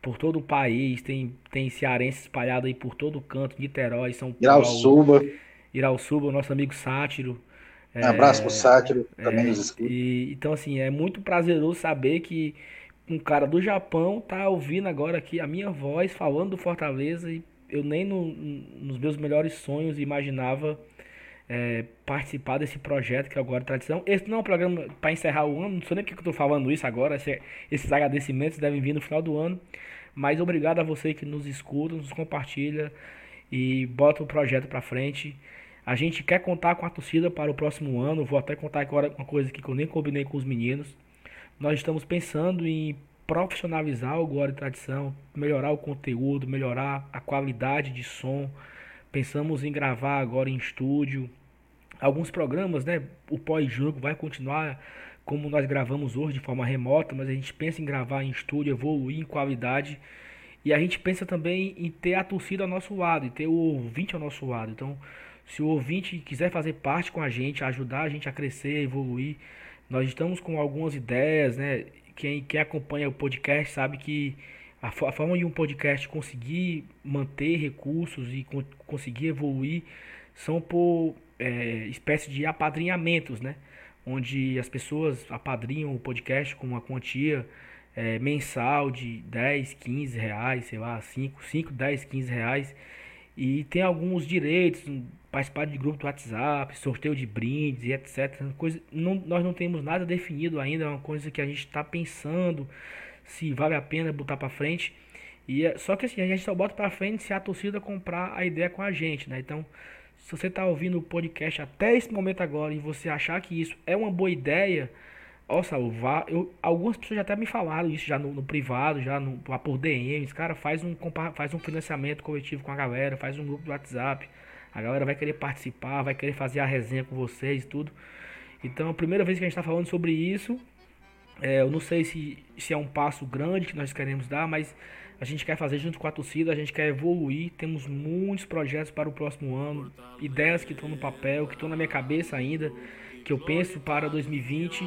por todo o país, tem, tem cearense espalhado aí por todo o canto, Niterói, São Paulo. Irauçuba. Irauçuba, o nosso amigo Sátiro. Um é, abraço pro Sátiro, também é, nos escuta. E, então, assim, é muito prazeroso saber que um cara do Japão tá ouvindo agora aqui a minha voz falando do Fortaleza e eu nem no, nos meus melhores sonhos imaginava é, participar desse projeto que é agora Tradição. Esse não é um programa para encerrar o ano, não sei nem porque eu estou falando isso agora, esses agradecimentos devem vir no final do ano, mas obrigado a você que nos escuta, nos compartilha e bota o projeto para frente. A gente quer contar com a torcida para o próximo ano, vou até contar agora uma coisa que eu nem combinei com os meninos. Nós estamos pensando em profissionalizar o Glória e Tradição, melhorar o conteúdo, melhorar a qualidade de som. Pensamos em gravar agora em estúdio. Alguns programas, né? O pós-jogo vai continuar como nós gravamos hoje de forma remota, mas a gente pensa em gravar em estúdio, evoluir em qualidade. E a gente pensa também em ter a torcida ao nosso lado, e ter o ouvinte ao nosso lado. Então, se o ouvinte quiser fazer parte com a gente, ajudar a gente a crescer, a evoluir, nós estamos com algumas ideias, né? Quem, quem acompanha o podcast sabe que a, a forma de um podcast conseguir manter recursos e co conseguir evoluir são por é, espécie de apadrinhamentos, né? Onde as pessoas apadrinham o podcast com uma quantia é, mensal de 10, 15 reais, sei lá, 5, 5, 10, 15 reais. E tem alguns direitos, participar de grupo do WhatsApp, sorteio de brindes e etc. Coisa, não, nós não temos nada definido ainda, é uma coisa que a gente está pensando se vale a pena botar para frente. E é, só que assim, a gente só bota para frente se a torcida comprar a ideia com a gente, né? Então, se você está ouvindo o podcast até esse momento agora e você achar que isso é uma boa ideia, ó, salvar, eu, algumas pessoas já até me falaram isso já no, no privado, já no, por DMs, cara, faz um, faz um financiamento coletivo com a galera, faz um grupo do WhatsApp, a galera vai querer participar, vai querer fazer a resenha com vocês e tudo. Então, a primeira vez que a gente está falando sobre isso, é, eu não sei se, se é um passo grande que nós queremos dar, mas a gente quer fazer junto com a torcida, a gente quer evoluir. Temos muitos projetos para o próximo ano, ideias que estão no papel, que estão na minha cabeça ainda, que eu penso para 2020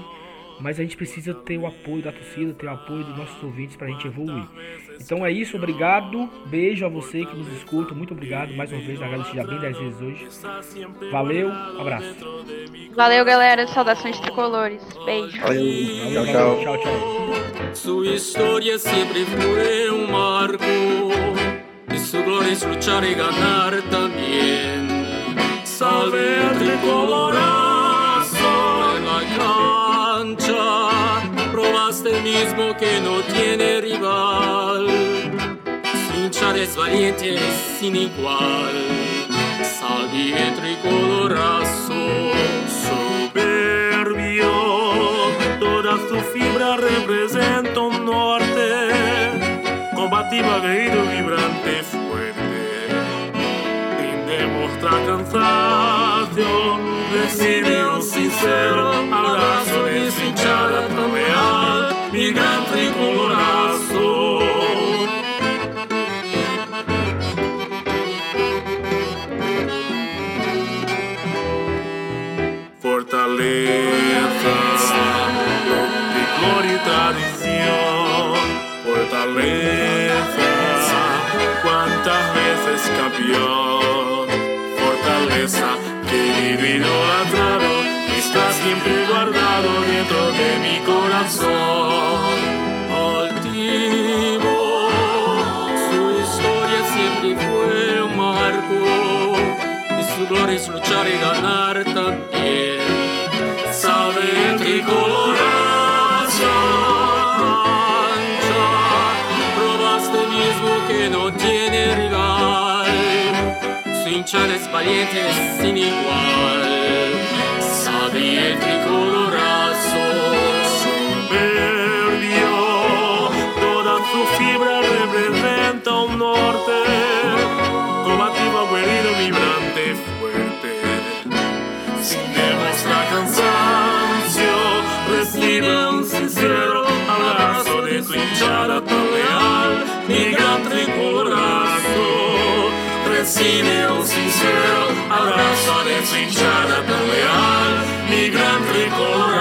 mas a gente precisa ter o apoio da torcida, ter o apoio dos nossos ouvintes para a gente evoluir. Então é isso, obrigado, beijo a você que nos escuta, muito obrigado mais uma vez, agradeço já bem 10 vezes hoje. Valeu, abraço. Valeu, galera, saudações tricolores, beijo. Valeu, tchau, tchau. tchau, tchau. Sua história sempre foi um marco, e sua glória é luchar e ganhar também. Que no tiene rival. Sinchares valientes sin igual, salvi el tricolorazo. Soberbio, toda su fibra representa un norte, combativa, guerrero, vibrante, fuerte. Sin demostrar cansancio, un sincero Fortaleza, querido idolatrado, está siempre guardado dentro de mi corazón. Altivo, su historia siempre fue un marco, y su gloria es luchar y ganar también. Sabe tricolorazo, probaste mismo que no tiene su hinchades valientes sin igual. Sabe el tricolorazo, soberbio, toda su fibra representa un norte, combativo, aguerrido, vibrante, fuerte, sin demostrar cansancio, recibe un sincero abrazo de tu hinchada Ned Simil sincero, abrazo a la hinchada peleal, me gran tricolor.